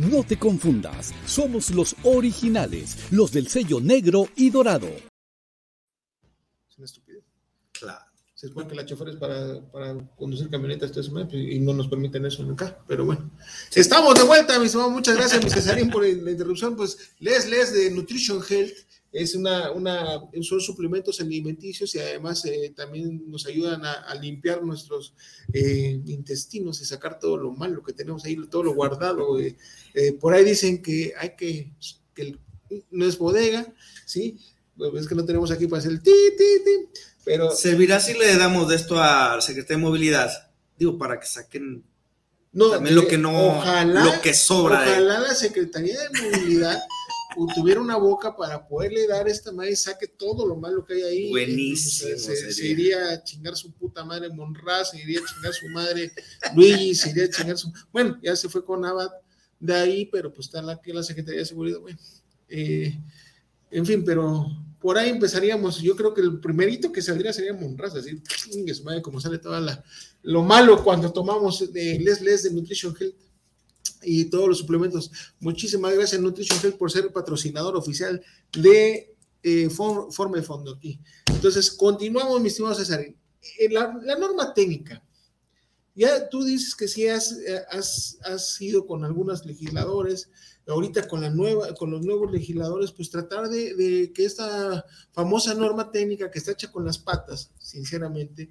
No te confundas, somos los originales, los del sello negro y dorado. Es una estupidez. Claro. Se supone que la chofer es para, conducir camionetas y no nos permiten eso nunca, pero bueno. Estamos de vuelta, mis hermanos. Muchas gracias, mi Cesarín, por la interrupción. Pues les, les de Nutrition Health es una, una, son suplementos alimenticios y además eh, también nos ayudan a, limpiar nuestros eh, intestinos y sacar todo lo malo que tenemos ahí, todo lo guardado. Eh, por ahí dicen que hay que, que no es bodega, ¿sí? Pues es que no tenemos aquí para hacer el ti, ti, ti, pero... ¿Servirá si le damos de esto al secretario de Movilidad? Digo, para que saquen no, también lo que no, ojalá, lo que sobra. Ojalá la Secretaría de Movilidad tuviera una boca para poderle dar esta madre y saque todo lo malo que hay ahí. Buenísimo. Se, iría a chingar su puta madre Monraz, se iría a chingar su madre Luigi, se iría a chingar su. Bueno, ya se fue con Abad de ahí, pero pues está la, la Secretaría de Seguridad. Bueno, eh, en fin, pero por ahí empezaríamos. Yo creo que el primerito que saldría sería Monraz, así, madre, como sale toda la, lo malo cuando tomamos de Les Les de Nutrition Health y todos los suplementos. Muchísimas gracias Nutrition Health por ser patrocinador oficial de eh, de Fondo aquí. Entonces, continuamos, mi estimado César. Eh, la, norma técnica. Ya tú dices que sí has, eh, has, has ido con algunos legisladores, ahorita con, la nueva, con los nuevos legisladores, pues tratar de, que esta famosa norma técnica que está hecha con las patas, sinceramente,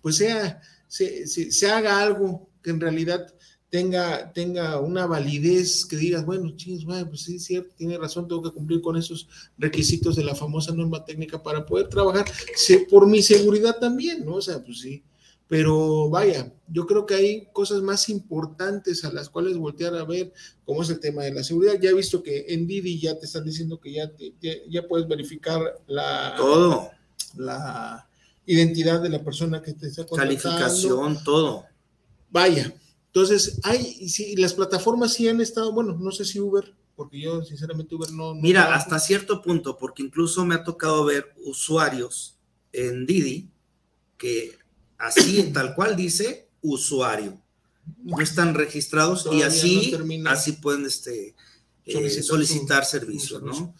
pues sea, se, se, se haga algo que en realidad tenga, tenga una validez que digas, bueno, chingos, pues sí, cierto, tiene razón, tengo que cumplir con esos requisitos de la famosa norma técnica para poder trabajar, por mi seguridad también, ¿no? O sea, pues sí. Pero vaya, yo creo que hay cosas más importantes a las cuales voltear a ver, como es el tema de la seguridad. Ya he visto que en Didi ya te están diciendo que ya, ya, puedes verificar la, todo. la identidad de la persona que te está contratando. Calificación, todo. Vaya, entonces, hay, sí, las plataformas sí han estado, bueno, no sé si Uber, porque yo sinceramente Uber no... Mira, hasta cierto punto, porque incluso me ha tocado ver usuarios en Didi que así, tal cual dice, usuario. No están registrados y así, así pueden este, eh, solicitar, servicios, ¿no?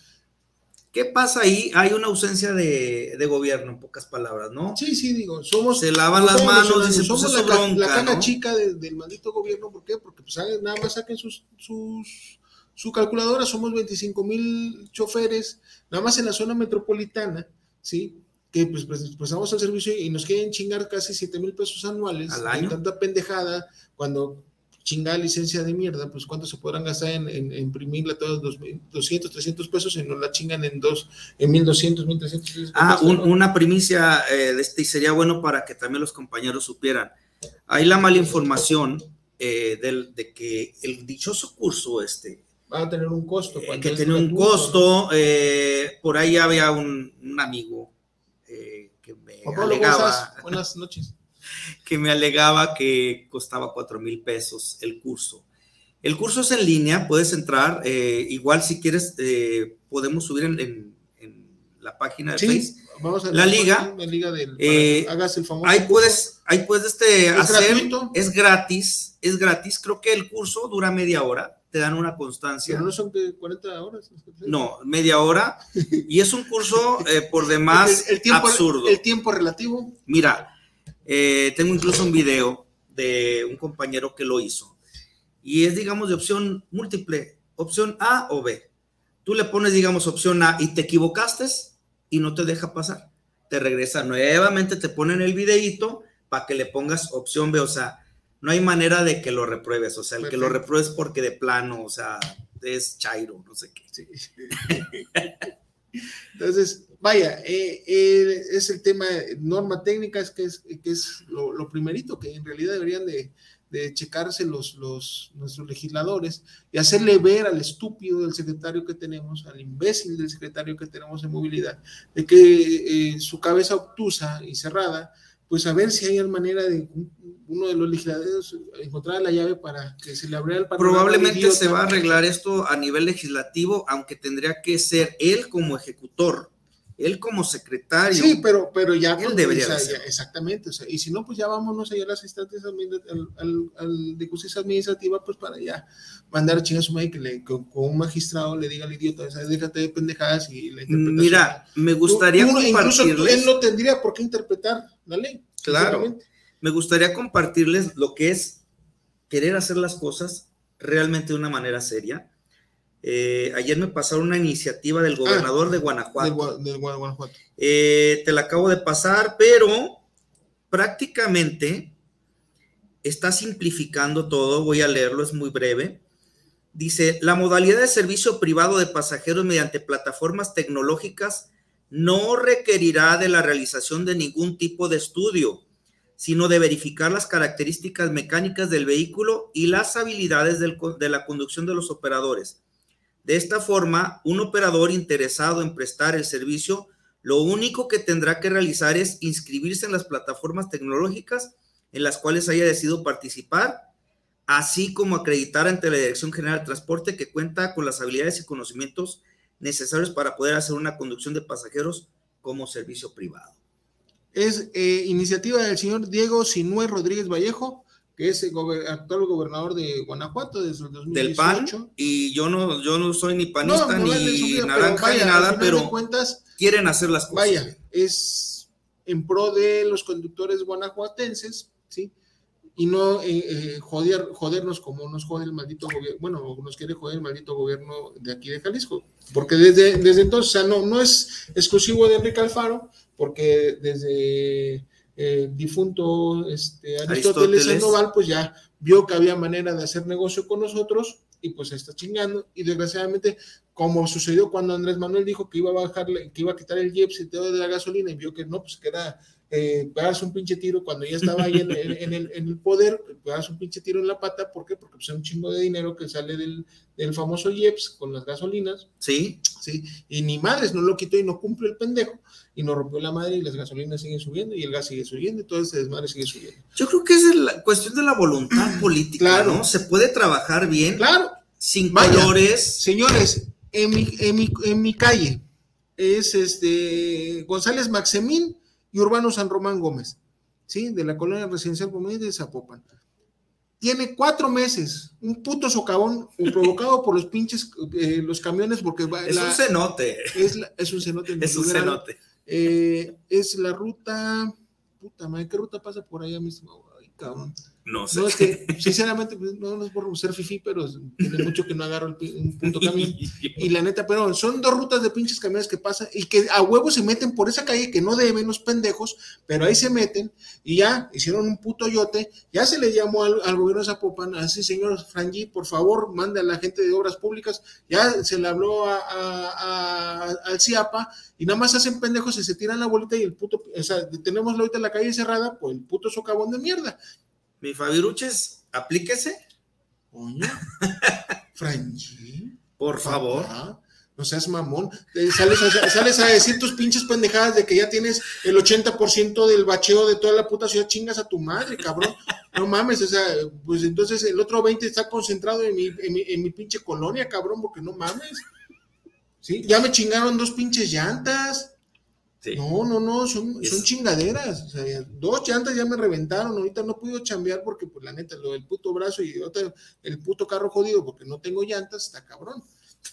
¿Qué pasa ahí? Hay una ausencia de, gobierno, en pocas palabras, ¿no? Sí, sí, digo, somos... Se lavan las manos, dicen, pues, somos la, bronca, la chica del maldito gobierno, ¿por qué? Porque pues, nada más saquen sus, sus, su calculadora, somos 25 mil choferes, nada más en la zona metropolitana, ¿sí? Que pues, pues prestamos el servicio y nos quieren chingar casi 7 mil pesos anuales. Al año. tanta pendejada, cuando chingada licencia de mierda, pues cuánto se podrán gastar en, en, en imprimirla todos 200, 300 pesos y nos la chingan en dos, en 1200, 1300 Ah, una primicia eh, de este, y sería bueno para que también los compañeros supieran. Hay la mala información eh, del, de que el dichoso curso este va a tener un costo. Eh, que tiene un costo, por ahí había un, un amigo que me alegaba. Buenas noches que me alegaba que costaba cuatro mil pesos el curso. El curso es en línea, puedes entrar, eh, igual si quieres, eh, podemos subir en, la página de Sí, Facebook. vamos a La liga, La liga del. eh, hagas el famoso. Ahí puedes, ahí puedes este, ¿Es hacer, gratuito? es gratis, es gratis. Creo que el curso dura media hora, te dan una constancia. Pero no son que 40 horas. No, media hora. Y es un curso eh, por demás el, el tiempo, absurdo. El tiempo relativo. Mira, eh, tengo incluso un video de un compañero que lo hizo. Y es, digamos, de opción múltiple, opción A o B. Tú le pones, digamos, opción A y te equivocaste y no te deja pasar. Te regresa nuevamente, te ponen el videíto para que le pongas opción B. O sea, no hay manera de que lo repruebes. O sea, el que lo Perfecto. repruebes porque de plano, o sea, es chairo, no sé qué. Sí. Entonces, vaya, eh, eh, es el tema de norma técnica, es que es, que es lo, lo primerito que en realidad deberían de, de checarse los, los, nuestros legisladores y hacerle ver al estúpido del secretario que tenemos, al imbécil del secretario que tenemos en movilidad, de que eh, su cabeza obtusa y cerrada, pues a ver si hay manera de uno de los legisladores encontrar la llave para que se le abriera el Probablemente se va a arreglar esto a nivel legislativo, aunque tendría que ser él como ejecutor, él como secretario. Sí, pero, pero ya, Él pues, debería ya, exactamente, o sea, y si no, pues ya vámonos allá a las instancias al, al- al de justicia administrativa, pues para ya mandar a chingar a su madre que le, con, con un magistrado le diga al idiota, déjate de pendejadas y la interpretación. Mira, me gustaría Tú- tú- incluso tú- compartirles, él no tendría por qué interpretar la ley. Claro. me gustaría compartirles lo que es querer hacer las cosas realmente de una manera seria. Eh, ayer me pasaron una iniciativa del gobernador de Guanajuato. Del Guanajuato. Eh, te la acabo de pasar, pero prácticamente está simplificando todo. Voy a leerlo, es muy breve. Dice, la modalidad de servicio privado de pasajeros mediante plataformas tecnológicas no requerirá de la realización de ningún tipo de estudio, sino de verificar las características mecánicas del vehículo y las habilidades del de la conducción de los operadores. De esta forma, un operador interesado en prestar el servicio lo único que tendrá que realizar es inscribirse en las plataformas tecnológicas en las cuales haya decidido participar, así como acreditar ante la Dirección General de Transporte que cuenta con las habilidades y conocimientos necesarios para poder hacer una conducción de pasajeros como servicio privado. Es eh, iniciativa del señor Diego Sinue Rodríguez Vallejo, que es el gober- actual gobernador de Guanajuato desde el 2018. Del PAN, y yo no, yo no soy ni panista No, no ni naranja vaya, ni nada, pero cuentas, quieren hacer las cosas. vaya, es en pro de los conductores guanajuatenses, ¿sí? Y no eh, eh, joder, jodernos como nos jode el maldito gobierno, bueno, nos quiere joder el maldito gobierno de aquí de Jalisco, porque desde, desde entonces, o sea, no, no es exclusivo de Enrique Alfaro, porque desde el difunto este, Aristóteles, Aristóteles. Sandoval, pues ya vio que había manera de hacer negocio con nosotros y pues está chingando y desgraciadamente como sucedió cuando Andrés Manuel dijo que iba a bajarle, que iba a quitar el IEPS y todo de la gasolina y vio que no, pues que era eh, pegarse un pinche tiro cuando ya estaba ahí en, en- en el, en el poder, pegarse un pinche tiro en la pata, ¿por qué? Porque pues, es un chingo de dinero que sale del, del famoso IEPS con las gasolinas, Sí, ¿sí? Y ni madres, no lo quitó y no cumple el pendejo y nos rompió la madre y las gasolinas siguen subiendo y el gas sigue subiendo y todo ese desmadre sigue subiendo. yo creo que es la cuestión de la voluntad política, Claro. ¿no? Se puede trabajar bien, Claro, sin Vaya. colores. Señores, en mi, en mi, en mi calle es este González Maxemín y Urbano San Román Gómez, ¿sí? De la colonia residencial de Zapopan. Tiene cuatro meses, un puto socavón provocado por los pinches, eh, los camiones, porque va- Es la- un cenote, es, la- es un cenote. en es un Belgrano. cenote. Eh, es la ruta, puta madre, ¿qué ruta pasa por allá mismo? Ay, cabrón. No sé. No, es que, sinceramente, pues, no, no es por ser fifí, pero tiene mucho que no agarro el, un puto camión. Y la neta, pero son dos rutas de pinches camiones que pasan y que a huevo se meten por esa calle que no deben los pendejos, pero ahí se meten y ya hicieron un puto yote. Ya se le llamó al, al gobierno de Zapopan, así, señor Frangi, por favor, mande a la gente de obras públicas. Ya se le habló a, a- a- al CIAPA y nada más hacen pendejos y se tiran la bolita y el puto, o sea, tenemos ahorita la calle cerrada por el puto socavón de mierda. Mi Fabiruches, aplíquese, Coño. Frangi. por favor. Papá, No seas mamón. Eh, Sales a, sales a decir tus pinches pendejadas de que ya tienes el 80% del bacheo de toda la puta ciudad. Chingas a tu madre, cabrón. No mames, o sea, pues entonces el otro 20 está concentrado en mi, en mi, en mi pinche colonia, cabrón, porque no mames. Sí, ya me chingaron dos pinches llantas. No, no, no, son, son chingaderas. O sea, dos llantas ya me reventaron. Ahorita no puedo chambear porque, pues, la neta, lo del puto brazo y otra, el puto carro jodido porque no tengo llantas, está cabrón.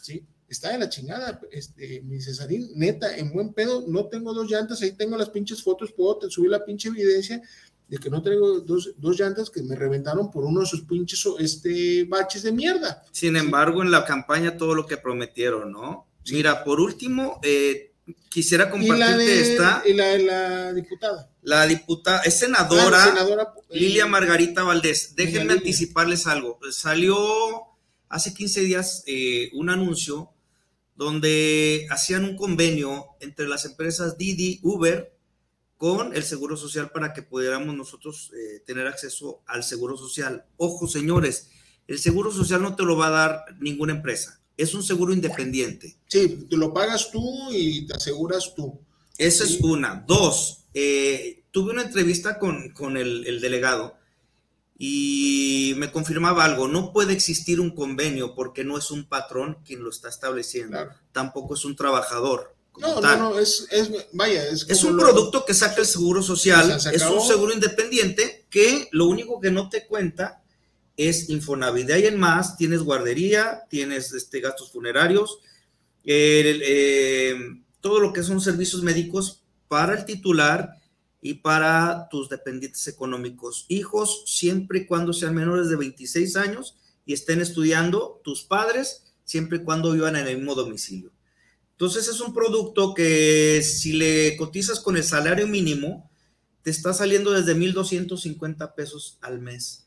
Sí, está de la chingada. Este, mi Cesarín, neta, en buen pedo, no tengo dos llantas. Ahí tengo las pinches fotos, puedo subir la pinche evidencia de que no tengo dos, dos, llantas que me reventaron por uno de sus pinches este, baches de mierda. Sin embargo, en la campaña todo lo que prometieron, ¿no? Mira, por último, eh, quisiera compartirte esta. Y la de la diputada. La diputada, es senadora, eh, Lilia Margarita Valdés. Déjenme anticiparles algo. Salió hace 15 días eh, un anuncio donde hacían un convenio entre las empresas Didi, Uber, con el Seguro Social para que pudiéramos nosotros eh, tener acceso al Seguro Social. Ojo, señores, el Seguro Social no te lo va a dar ninguna empresa es un seguro independiente. Sí, te lo pagas tú y te aseguras tú. Esa es una. Dos, eh, tuve una entrevista con, el, delegado y me confirmaba algo, no puede existir un convenio porque no es un patrón quien lo está estableciendo, tampoco es un trabajador. No, no, no, es, vaya, es, es un producto que saca el seguro social, es un seguro independiente que lo único que no te cuenta es Infonavit. De en más, tienes guardería, tienes este, gastos funerarios, eh, todo lo que son servicios médicos para el titular y para tus dependientes económicos. Hijos, siempre y cuando sean menores de 26 años y estén estudiando, tus padres, siempre y cuando vivan en el mismo domicilio. Entonces es un producto que si le cotizas con el salario mínimo, te está saliendo desde 1.250 pesos al mes.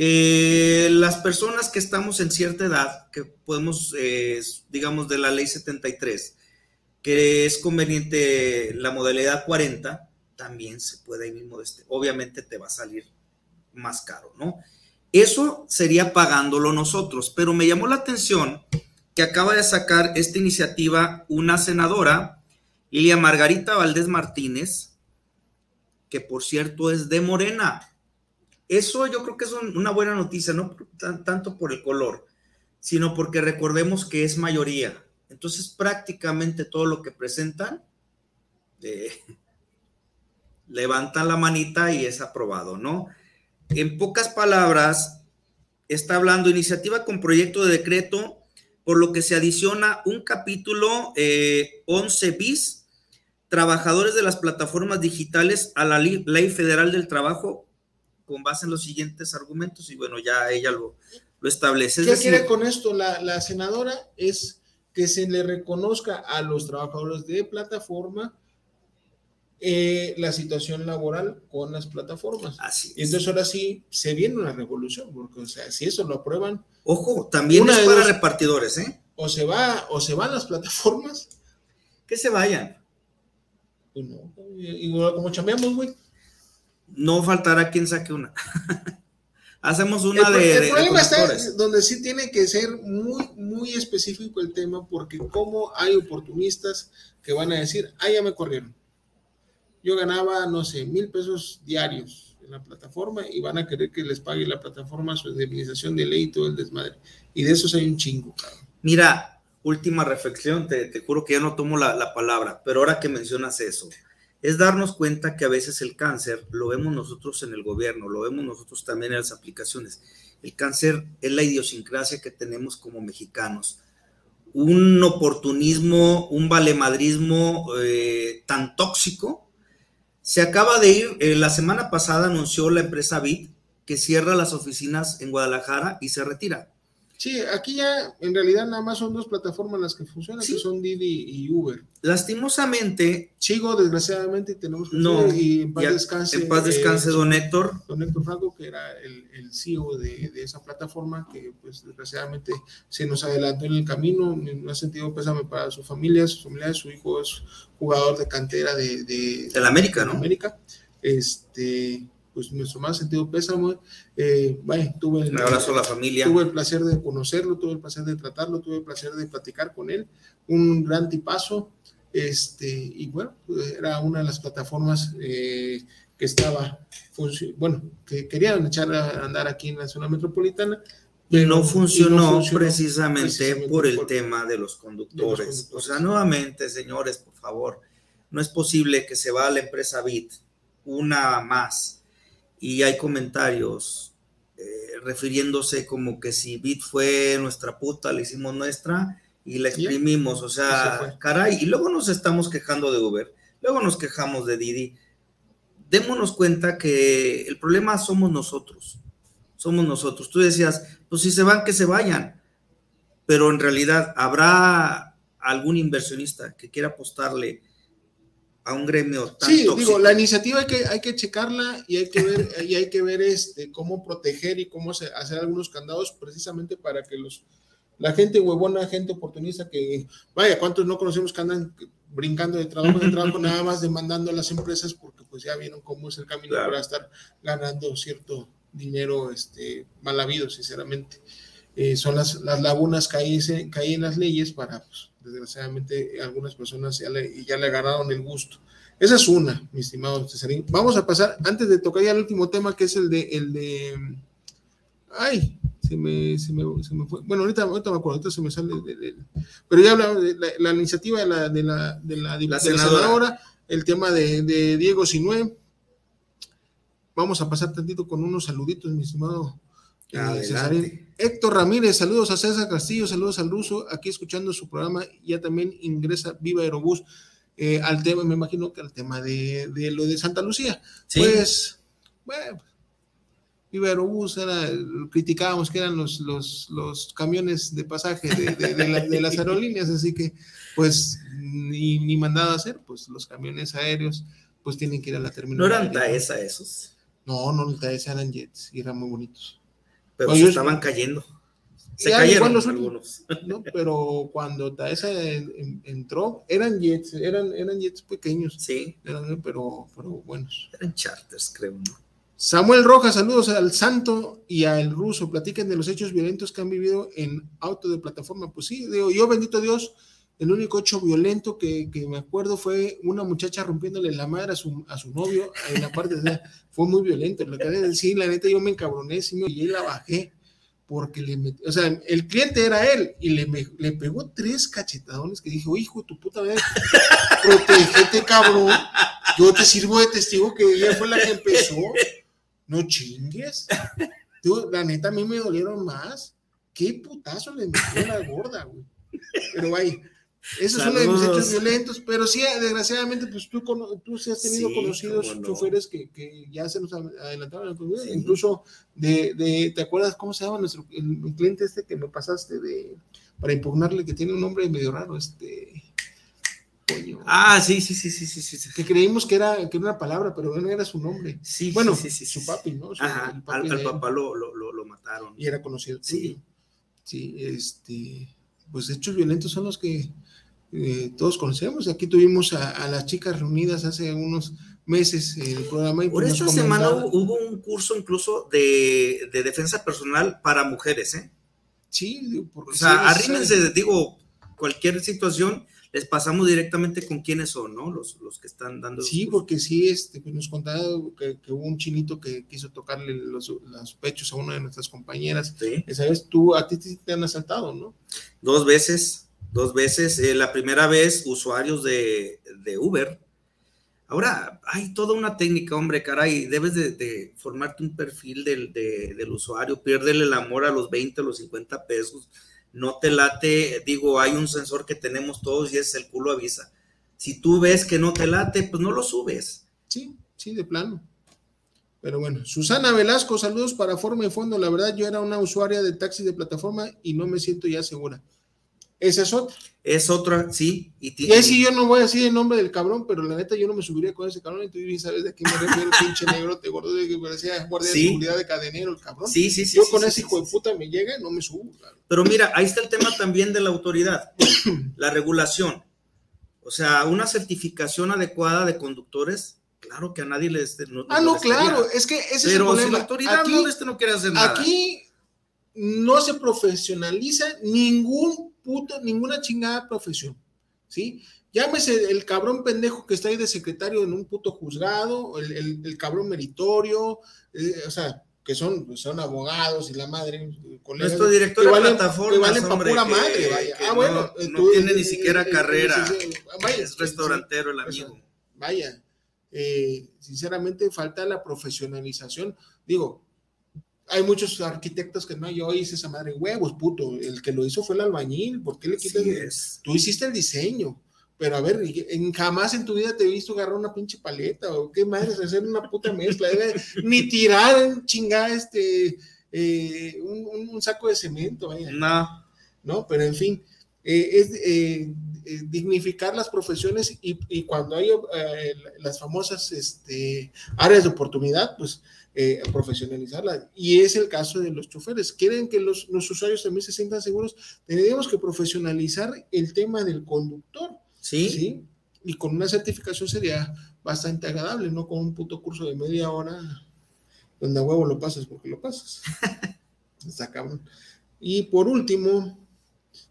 Eh, las personas que estamos en cierta edad, que podemos, eh, digamos, de la ley 73, que es conveniente la modalidad 40, también se puede ahí mismo, este, obviamente te va a salir más caro, ¿no? Eso sería pagándolo nosotros, pero me llamó la atención que acaba de sacar esta iniciativa una senadora, Lilia Margarita Valdés Martínez, que por cierto es de Morena. Eso yo creo que es una buena noticia, no tanto por el color, sino porque recordemos que es mayoría. Entonces prácticamente todo lo que presentan, eh, levantan la manita y es aprobado, ¿no? En pocas palabras, está hablando iniciativa con proyecto de decreto, por lo que se adiciona un capítulo 11 eh, bis, trabajadores de las plataformas digitales a la Ley Federal del Trabajo con base en los siguientes argumentos y bueno, ya ella lo, lo establece. ¿Qué quiere con esto la, senadora? Es que se le reconozca a los trabajadores de plataforma eh, la situación laboral con las plataformas. Así Y entonces ahora sí se viene una revolución, porque o sea, si eso lo aprueban. Ojo, también es para repartidores, ¿eh? O se va, o se van las plataformas. Que se vayan. Pues no, y, como chambeamos, güey no faltará quien saque una. Hacemos una de. El problema está donde sí tiene que ser muy, muy específico el tema, porque como hay oportunistas que van a decir, ah, ya me corrieron. Yo ganaba, no sé, mil pesos diarios en la plataforma y van a querer que les pague la plataforma su indemnización de ley y todo el desmadre. Y de esos hay un chingo, Mira, última reflexión, te, juro que ya no tomo la, la palabra, pero ahora que mencionas eso, es darnos cuenta que a veces el cáncer lo vemos nosotros en el gobierno, lo vemos nosotros también en las aplicaciones. El cáncer es la idiosincrasia que tenemos como mexicanos. Un oportunismo, un valemadrismo eh, tan tóxico. Se acaba de ir, eh, la semana pasada anunció la empresa Bit que cierra las oficinas en Guadalajara y se retira. Sí, aquí ya en realidad nada más son dos plataformas las que funcionan, que son Didi y Uber. Lastimosamente. Chigo, desgraciadamente, tenemos que no, y en paz descanse. En paz descanse, don Héctor. Don Héctor Franco, que era el, CEO de, esa plataforma, que pues desgraciadamente se nos adelantó en el camino. No ha sentido pésame para su familia, su familia, su hijo es jugador de cantera de. De, de la América, ¿no? América. Este pues nuestro más sentido pésamo. Eh, tuve el, Un abrazo a la familia. Tuve el placer de conocerlo, tuve el placer de tratarlo, tuve el placer de platicar con él. Un gran tipazo. Este, y bueno, era una de las plataformas eh, que estaba, bueno, que querían echar a andar aquí en la zona metropolitana. Pero no funcionó, precisamente, por el tema de los conductores. O sea, nuevamente, señores, por favor, no es posible que se va a la empresa Bit, una más, y hay comentarios eh, refiriéndose como que si Bit fue nuestra puta, la hicimos nuestra y la exprimimos, o sea, caray, y luego nos estamos quejando de Uber, luego nos quejamos de Didi. Démonos cuenta que el problema somos nosotros, somos nosotros. Tú decías, pues si se van, que se vayan, pero en realidad habrá algún inversionista que quiera apostarle a un gremio tan Sí, digo, la iniciativa hay que, hay que checarla y hay que ver, y hay que ver este, cómo proteger y cómo hacer algunos candados precisamente para que los la gente huevona, gente oportunista que, vaya, ¿cuántos no conocemos que andan brincando de trabajo en trabajo, nada más demandando a las empresas porque pues ya vieron cómo es el camino para estar ganando cierto dinero este, mal habido, sinceramente. Eh, son las, las lagunas que hay, que hay en las leyes para, pues, desgraciadamente, algunas personas ya le, ya le agarraron el gusto. Esa es una, mi estimado Cesarín. Vamos a pasar, antes de tocar ya el último tema, que es el de, el de, ay, se me, se me, se me fue. Bueno, ahorita, ahorita me acuerdo, ahorita se me sale. De, pero ya hablaba de la, iniciativa de la, de la, de la, la senadora. el tema de, de Diego Sinue. Vamos a pasar tantito con unos saluditos, mi estimado eh, Héctor Ramírez, saludos a César Castillo, saludos al ruso, aquí escuchando su programa, ya también ingresa Viva Aerobús eh, al tema, me imagino que al tema de, de lo de Santa Lucía. Pues, bueno, Iberobús era, criticábamos que eran los, los, los camiones de pasaje de, de, las aerolíneas, así que pues ni, ni, mandado a hacer, pues los camiones aéreos pues tienen que ir a la terminal. ¿No eran Taesa esos? No, no, Taesa eran jets y eran muy bonitos. Pero se estaban cayendo. Se cayeron algunos. No, pero cuando Taesa entró, eran jets, eran, eran jets pequeños. Sí. Eran, pero, pero buenos. Eran charters, creo, ¿no? Samuel Rojas, saludos al santo y al ruso. Platiquen de los hechos violentos que han vivido en auto de plataforma. Pues sí, digo, yo bendito Dios, el único hecho violento que, me acuerdo fue una muchacha rompiéndole la madre a su, a su novio en la parte de fue muy violento. Lo que decir, la neta, yo me encabroné y la bajé porque le metí, o sea, el cliente era él y le, le pegó tres cachetadones que dije, hijo de tu puta madre, protégete, cabrón. Yo te sirvo de testigo que ella fue la que empezó no chingues. Tú, la neta, a mí me dolieron más. Qué putazo le metió la gorda, güey. Pero vaya, eso es uno de mis hechos violentos, pero sí, desgraciadamente, pues tú, tú sí has tenido conocidos choferes que, que, ya se nos adelantaron, incluso de, de, ¿te acuerdas cómo se llama nuestro, el, cliente este que me pasaste de, para impugnarle, que tiene un nombre medio raro, este... Ah, sí, sí, sí, sí, sí, sí. Que creímos que era, que era una palabra, pero no era su nombre. Sí, bueno, sí, sí, su papi, ¿no? Ajá, al, papá lo, lo, lo, mataron. Y era conocido. Sí. Sí, este, pues hechos violentos son los que eh, todos conocemos. Aquí tuvimos a, las chicas reunidas hace unos meses el programa. Y Por pues esta semana hubo un curso incluso de, de, defensa personal para mujeres, ¿eh? Sí, porque o sea, arrímense, digo, cualquier situación les pasamos directamente con quiénes son, ¿no? Los, los que están dando. Sí, porque sí, este, nos contaba que, hubo un chinito que quiso tocarle los, pechos a una de nuestras compañeras. Sí. Esa vez tú, a ti te han asaltado, ¿no? Dos veces, dos veces. Eh, la primera vez, usuarios de, de, Uber. Ahora, hay toda una técnica, hombre, caray. Debes de, formarte un perfil del, del usuario, piérdele el amor a los 20, a los 50 pesos no te late, digo, hay un sensor que tenemos todos y es el culo avisa. Si tú ves que no te late, pues no lo subes. Sí, sí, de plano. Pero bueno, Susana Velasco, saludos para Forma y Fondo. La verdad, yo era una usuaria de taxi de plataforma y no me siento ya segura. Esa es otra. Es otra, sí. Y, y ahí sí yo no voy a decir el nombre del cabrón, pero la neta yo no me subiría con ese cabrón. Y tú sabes de qué me refiero, pinche negro, te gordo, de que parecía guardia de seguridad de cadenero, el cabrón. Sí, sí, sí. Yo con ese hijo de puta me llega y no me subo. Pero mira, ahí está el tema también de la autoridad, la regulación. O sea, una certificación adecuada de conductores, claro que a nadie les. ah, no, claro, es que ese es el problema. Si la autoridad no, este no quiere hacer nada. Aquí no se profesionaliza ningún puto, ninguna chingada profesión, ¿sí? Llámese el cabrón pendejo que está ahí de secretario en un puto juzgado, el, el, cabrón meritorio, eh, o sea, que son, son abogados y la madre, colegas, Nuestro director de plataforma, que valen para pura madre, vaya. ah, bueno, no, tiene ni siquiera carrera, es restaurantero el amigo. Vaya, eh, sinceramente falta la profesionalización. Digo, hay muchos arquitectos que no, yo hice esa madre huevos, puto. El que lo hizo fue el albañil. ¿Por qué le quitas? Tú hiciste el diseño. Pero a ver, en, jamás en tu vida te he visto agarrar una pinche paleta o qué madre, hacer una puta mezcla, ni tirar chingada este eh, un, saco de cemento. No. No, pero en fin, eh, es eh, dignificar las profesiones y, cuando hay las famosas este, áreas de oportunidad, pues eh, profesionalizarla. Y es el caso de los choferes. Quieren que los, los, usuarios también se sientan seguros. Tendríamos que profesionalizar el tema del conductor. Sí. ¿sí? Y con una certificación sería bastante agradable, no con un puto curso de media hora donde a huevo lo pasas porque lo pasas. Está cabrón. Y por último,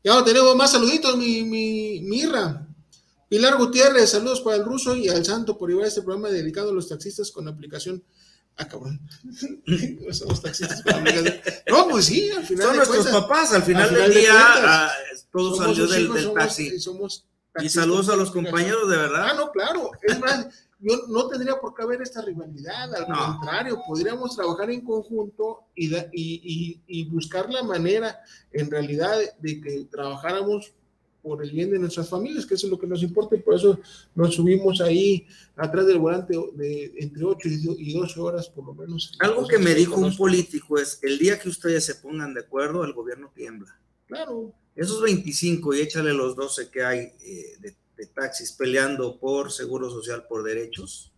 ya tenemos más saluditos, mi, mi, Mirra. Pilar Gutiérrez, saludos para el ruso y al santo por llevar este programa dedicado a los taxistas con aplicación Ah, cabrón. Somos taxistas No, pues sí, al final. Son nuestros papás, al final, del día, ah, todo salió del, taxi. y saludos a los compañeros, de verdad. Ah, no, claro. Es más, yo no tendría por qué haber esta rivalidad, al contrario, podríamos trabajar en conjunto y, y, y, y, buscar la manera, en realidad, de que trabajáramos por el bien de nuestras familias, que eso es lo que nos importa, y por eso nos subimos ahí atrás del volante de entre 8 y 12 horas por lo menos. Algo que me dijo un político es, el día que ustedes se pongan de acuerdo, el gobierno tiembla. Claro. Esos 25 y échale los 12 que hay eh, de, taxis peleando por seguro social, por derechos,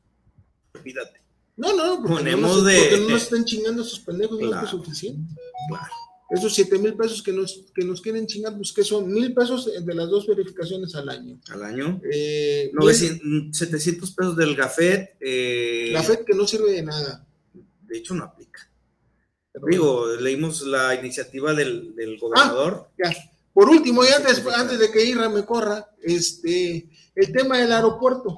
olvídate. No, no, porque Ponemos no, de... porque no están chingando esos pendejos, no es suficiente. Claro. Esos 7 mil pesos que nos, que nos quieren chingar, pues que son mil pesos de las dos verificaciones al año. Al año. Eh, 700 pesos del GAFET. Eh, GAFET que no sirve de nada. De hecho, no aplica. Digo, leímos la iniciativa del, del gobernador. Ah, ya. Por último, y antes, antes de que Irra me corra, este, el tema del aeropuerto.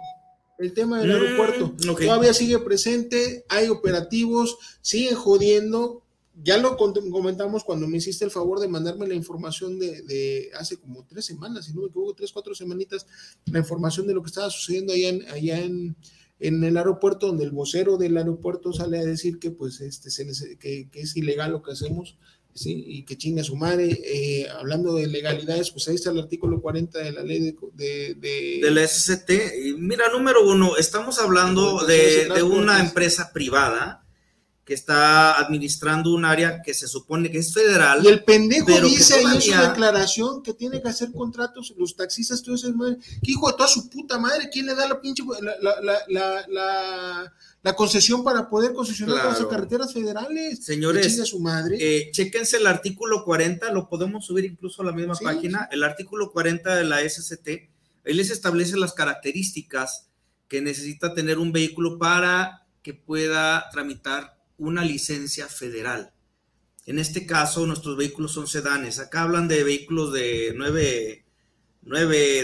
El tema del mm, aeropuerto todavía sigue presente, hay operativos, siguen jodiendo, ya lo comentamos cuando me hiciste el favor de mandarme la información de, hace como tres semanas, si no me equivoco, tres, cuatro semanitas, la información de lo que estaba sucediendo allá en, allá en, el aeropuerto, donde el vocero del aeropuerto sale a decir que pues este que, es ilegal lo que hacemos, ¿sí? y que chinga su madre. Eh, hablando de legalidades, pues ahí está el artículo 40 de la ley de... de, de, la SCT. Mira, número uno, estamos hablando de, de una empresa privada que está administrando un área que se supone que es federal. Y el pendejo dice ahí en su declaración que tiene que hacer contratos, los taxistas, todo eso, ¿qué hijo de toda su puta madre? ¿Quién le da la pinche, la, concesión para poder concesionar las carreteras federales? Señores, su madre. Eh, chéquense el artículo 40, lo podemos subir incluso a la misma página, el artículo 40 de la SCT, ahí les establece las características que necesita tener un vehículo para que pueda tramitar una licencia federal. En este caso, nuestros vehículos son sedanes. Acá hablan de vehículos de 9,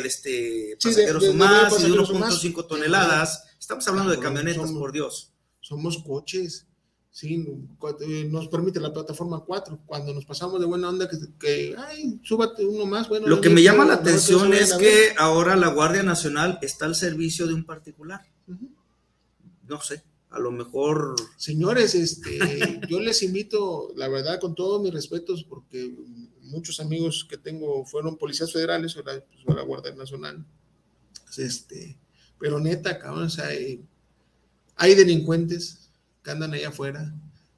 este, pasajeros o más y de 1.5 toneladas. Estamos hablando de camionetas, por Dios. Somos coches. Sí, eh, nos permite la plataforma 4. Cuando nos pasamos de buena onda, que, ay, súbate uno más. Bueno, Lo que me llama la atención es que ahora la Guardia Nacional está al servicio de un particular. No sé a lo mejor... Señores, este, yo les invito, la verdad, con todos mis respetos, porque muchos amigos que tengo fueron policías federales o la, pues, la Guardia Nacional. Este, pero neta, cabrón, o sea, hay, hay delincuentes que andan allá afuera,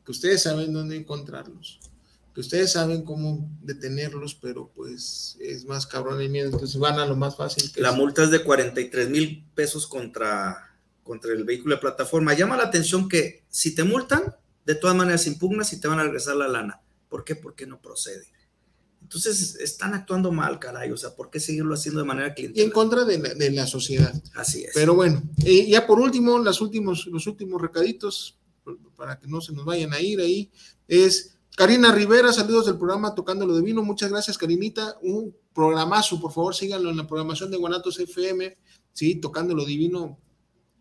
que ustedes saben dónde encontrarlos, que ustedes saben cómo detenerlos, pero pues es más cabrón el miedo, entonces van a lo más fácil. Que la multa es de 43 mil pesos contra contra el vehículo de plataforma. Llama la atención que si te multan, de todas maneras impugnas y te van a regresar la lana. ¿Por qué? Porque no procede. Entonces están actuando mal, caray. O sea, ¿por qué seguirlo haciendo de manera clientelar? Y en contra de la, sociedad. Así es. Pero bueno, ya por último, las últimos, los últimos recaditos, para que no se nos vayan a ir ahí, es Karina Rivera, saludos del programa Tocando lo Divino. Muchas gracias, Karinita. Un programazo, por favor, síganlo en la programación de Guanatos FM, sí, Tocando lo Divino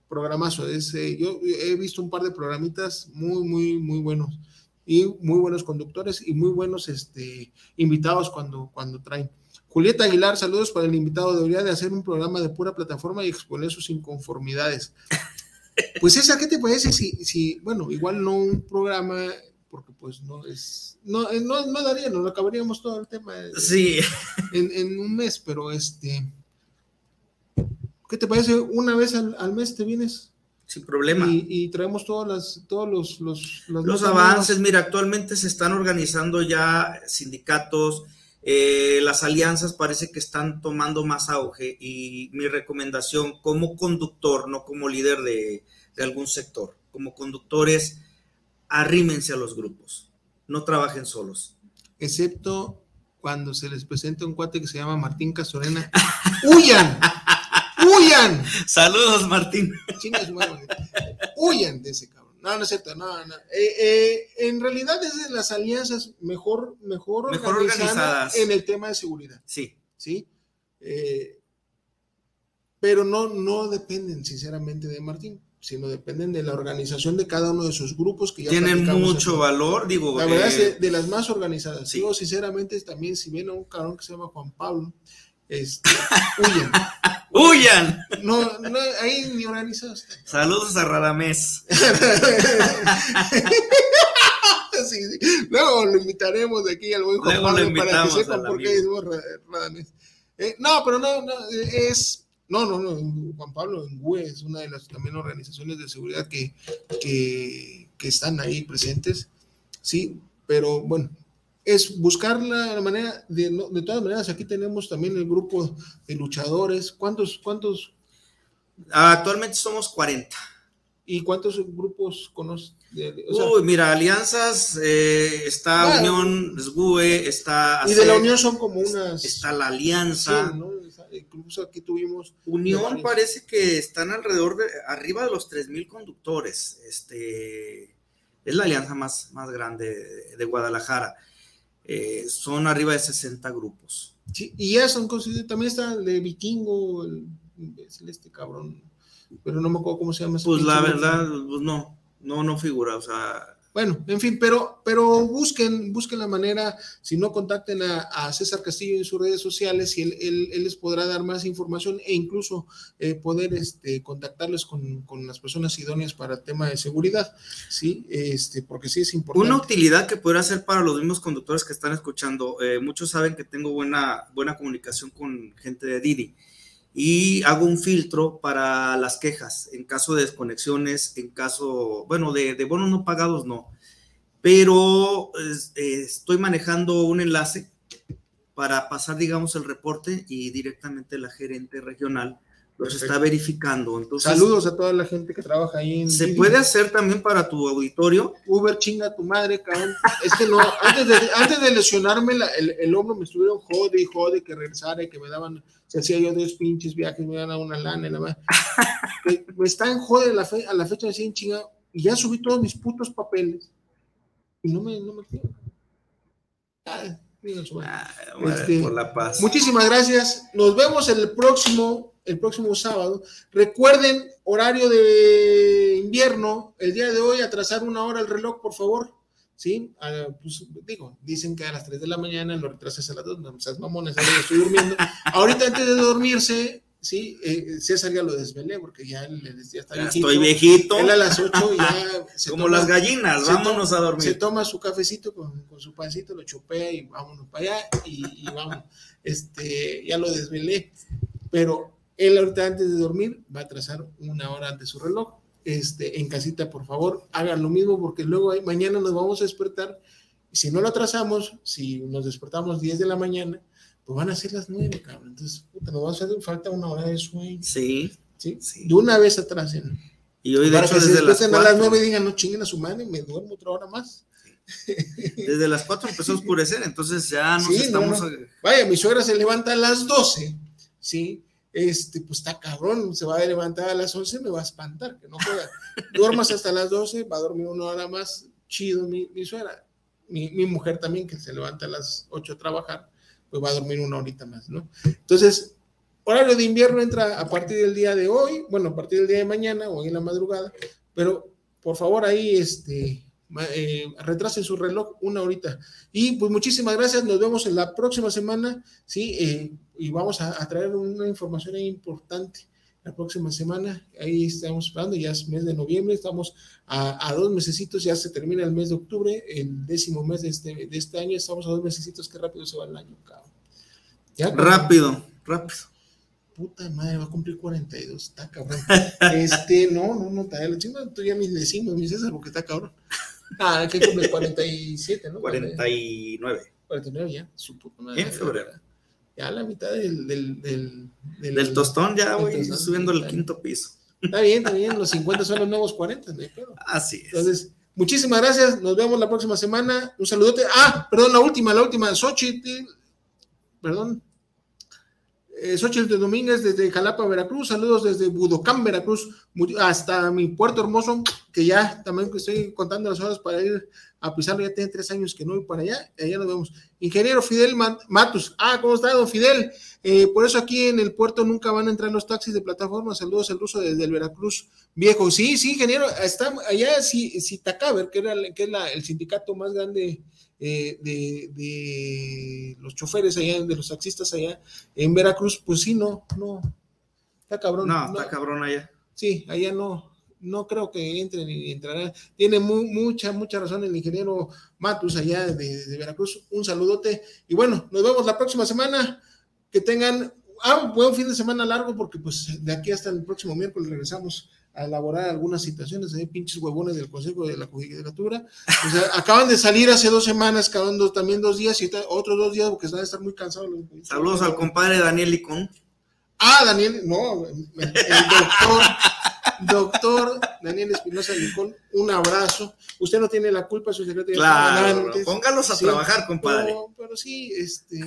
programazo. Es, yo he visto un par de programitas muy, muy, muy buenos. y muy buenos conductores y muy buenos este, invitados cuando, cuando traen. Julieta Aguilar, saludos para el invitado. Debería de hacer un programa de pura plataforma y exponer sus inconformidades. Pues esa, ¿qué te parece si, si bueno, igual no un programa, porque pues no es, no, eh, no, no daría, nos acabaríamos todo el tema sí. en, en, un mes, pero este, ¿qué te parece? Una vez al, al mes te vienes sin problema. Y, y, traemos todas las, todos los, los, los, los avances. Mira, actualmente se están organizando ya sindicatos, eh, las alianzas parece que están tomando más auge y mi recomendación como conductor, no como líder de, de algún sector, como conductores, arrímense a los grupos, no trabajen solos. Excepto cuando se les presenta un cuate que se llama Martín Castorena, huyan, huyan. Saludos, Martín. Chingas, huyan de ese cabrón. No, no es cierto, no, no. Eh, eh, en realidad es de las alianzas mejor, mejor, mejor organizadas en el tema de seguridad. Sí. Sí. Eh, pero no, no dependen, sinceramente, de Martín sino dependen de la organización de cada uno de sus grupos que ya tienen mucho aquí. valor, digo. La verdad eh, es de, de, las más organizadas. Sí. Digo, sinceramente, también si viene un cabrón que se llama Juan Pablo, este, huyan. ¡Huyan! No, no, ahí ni organizados. Saludos a Radamés. sí, sí. Luego lo invitaremos de aquí al buen Juan Pablo para que sepan por qué decimos Radamés. Eh, no, pero no, no, es no, no, no, Juan Pablo en GUE es una de las también organizaciones de seguridad que, que, que están ahí presentes, sí, pero bueno, es buscar la, manera, de, de, todas maneras, aquí tenemos también el grupo de luchadores, ¿cuántos? cuántos? Actualmente somos 40. ¿Y cuántos grupos conoces? O sea, Uy, mira, alianzas, eh, está claro. Unión, SGUE, está... Y de la Unión son como unas... Está la Alianza. Sí, ¿no? incluso aquí tuvimos. Unión parece que están alrededor de arriba de los 3.000 conductores. Este, es la alianza más, más grande de, de Guadalajara. Eh, son arriba de 60 grupos. Sí, y ya son también está el de Vikingo, el, este cabrón, pero no me acuerdo cómo se llama. Pues la verdad, pues no, no, no figura, o sea, bueno, en fin, pero, pero busquen, busquen la manera, si no contacten a, César Castillo en sus redes sociales y él, él, él les podrá dar más información e incluso eh, poder este, contactarles con, con, las personas idóneas para el tema de seguridad, ¿sí? Este, porque sí es importante. Una utilidad que podrá ser para los mismos conductores que están escuchando, eh, muchos saben que tengo buena, buena comunicación con gente de Didi y hago un filtro para las quejas en caso de desconexiones, en caso, bueno, de, bonos no pagados no, pero estoy manejando un enlace para pasar, digamos, el reporte y directamente la gerente regional los está verificando. Entonces, Saludos a toda la gente que trabaja ahí. En ¿Se Didi. puede hacer también para tu auditorio? Uber chinga tu madre, cabrón. Es que no, antes de, antes de lesionarme la, el, el, hombro me estuvieron jode y jode que regresara y que me daban, se hacía yo dos pinches viajes, me daban una lana y la madre. me está en jode a la, fe, a la fecha de 100 chinga y ya subí todos mis putos papeles y no me, no me quiero. Ah, ah, este, por la paz. Muchísimas gracias. Nos vemos el próximo el próximo sábado. Recuerden, horario de invierno, el día de hoy, atrasar una hora el reloj, por favor. ¿Sí? Uh, pues digo, dicen que a las 3 de la mañana lo retrasas a las 2, no seas mamones, ya estoy durmiendo. Ahorita antes de dormirse, sí, eh, César ya lo desvelé porque ya, ya está ya viejito. Estoy viejito. Él a las 8 ya. Como toma, las gallinas, vámonos toma, a dormir. Se toma su cafecito con, con, su pancito, lo chopea y vámonos para allá y, y vamos. Este, ya lo desvelé. Pero él ahorita antes de dormir va a trazar una hora antes su reloj. Este, en casita, por favor, hagan lo mismo porque luego mañana nos vamos a despertar. Si no lo atrasamos, si nos despertamos 10 de la mañana, pues van a ser las 9, cabrón. Entonces, puta, nos va a hacer falta una hora de sueño. Sí. ¿Sí? sí. De una vez atrasen. Y hoy, de hecho, que desde las, 4, a las 9 digan, no chinguen a su madre, me duermo otra hora más. Desde las 4 empezó a oscurecer, entonces ya nos sí, estamos. No, no. Vaya, mi suegra se levanta a las 12, ¿sí? Este, pues está cabrón, se va a levantar a las 11, me va a espantar, que no juega. Duermas hasta las 12, va a dormir una hora más, chido mi, mi suegra. Mi, mi, mujer también, que se levanta a las 8 a trabajar, pues va a dormir una horita más, ¿no? Entonces, horario de invierno entra a partir del día de hoy, bueno, a partir del día de mañana o en la madrugada, pero por favor ahí, este, eh, retrasen su reloj una horita. Y pues muchísimas gracias, nos vemos en la próxima semana, ¿sí? Eh, y vamos a, traer una información importante la próxima semana. Ahí estamos esperando, ya es mes de noviembre, estamos a, dos mesecitos, ya se termina el mes de octubre, el décimo mes de este, de este año, estamos a dos mesecitos, qué rápido se va el año, cabrón. rápido, rápido. Puta madre, va a cumplir 42, está cabrón. este, no, no, no, está, tú ya me decimos, mi César, porque está cabrón. Ah, que cumple 47, ¿no? 49. 49 ya. En febrero. Ya la mitad del... Del, del, del, tostón ya, güey, subiendo el quinto piso. Está bien, está bien, los 50 son los nuevos 40, ¿no? Así es. Entonces, muchísimas gracias, nos vemos la próxima semana. Un saludote. Ah, perdón, la última, la última, Xochitl, perdón, eh, Xochitl de Domínguez desde Jalapa, Veracruz. Saludos desde Budocán, Veracruz, hasta mi puerto hermoso, que ya también estoy contando las horas para ir a pisarlo. Ya tiene tres años que no voy para allá. Allá nos vemos. Ingeniero Fidel Matus. Ah, ¿cómo está, don Fidel? Eh, por eso aquí en el puerto nunca van a entrar los taxis de plataforma. Saludos el ruso desde el Veracruz viejo. Sí, sí, ingeniero. Está allá, si, si Tacaber, que, era, que es el sindicato más grande eh, de, los choferes allá, de los taxistas allá en Veracruz, pues sí, no, no, está cabrón. No, está cabrón allá. Sí, allá no, no creo que entre ni entrará. Tiene mucha, mucha razón el ingeniero Matus allá de, Veracruz. Un saludote. Y bueno, nos vemos la próxima semana. Que tengan ah, buen fin de semana largo, porque pues de aquí hasta el próximo miércoles regresamos a elaborar algunas situaciones, hay pinches huevones del Consejo de la Judicatura. O sea, acaban de salir hace dos semanas, acaban también dos días y otros dos días porque van a estar muy cansados. Saludos al compadre Daniel Licón. Ah, Daniel, no, el doctor Doctor Daniel Espinosa Licón, un abrazo. Usted no tiene la culpa, su secretario. Claro, póngalos a trabajar, compadre. pero sí, este,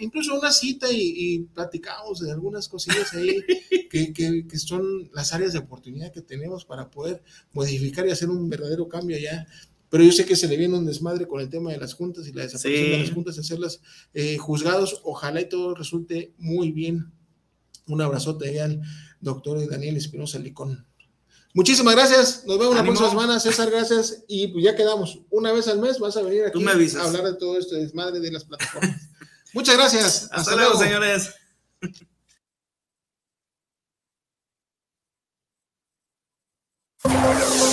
incluso una cita y, platicamos de algunas cosillas ahí que, que, son las áreas de oportunidad que tenemos para poder modificar y hacer un verdadero cambio allá pero yo sé que se le viene un desmadre con el tema de las juntas y la desaparición de las juntas, hacerlas eh, juzgados. Ojalá y todo resulte muy bien. Un abrazote al doctor Daniel Espinosa Licón. Muchísimas gracias. Nos vemos ¡Ánimo! la próxima semana, César. Gracias. Y pues ya quedamos. Una vez al mes vas a venir aquí a hablar de todo esto, desmadre de las plataformas. Muchas gracias. Hasta, luego, señores.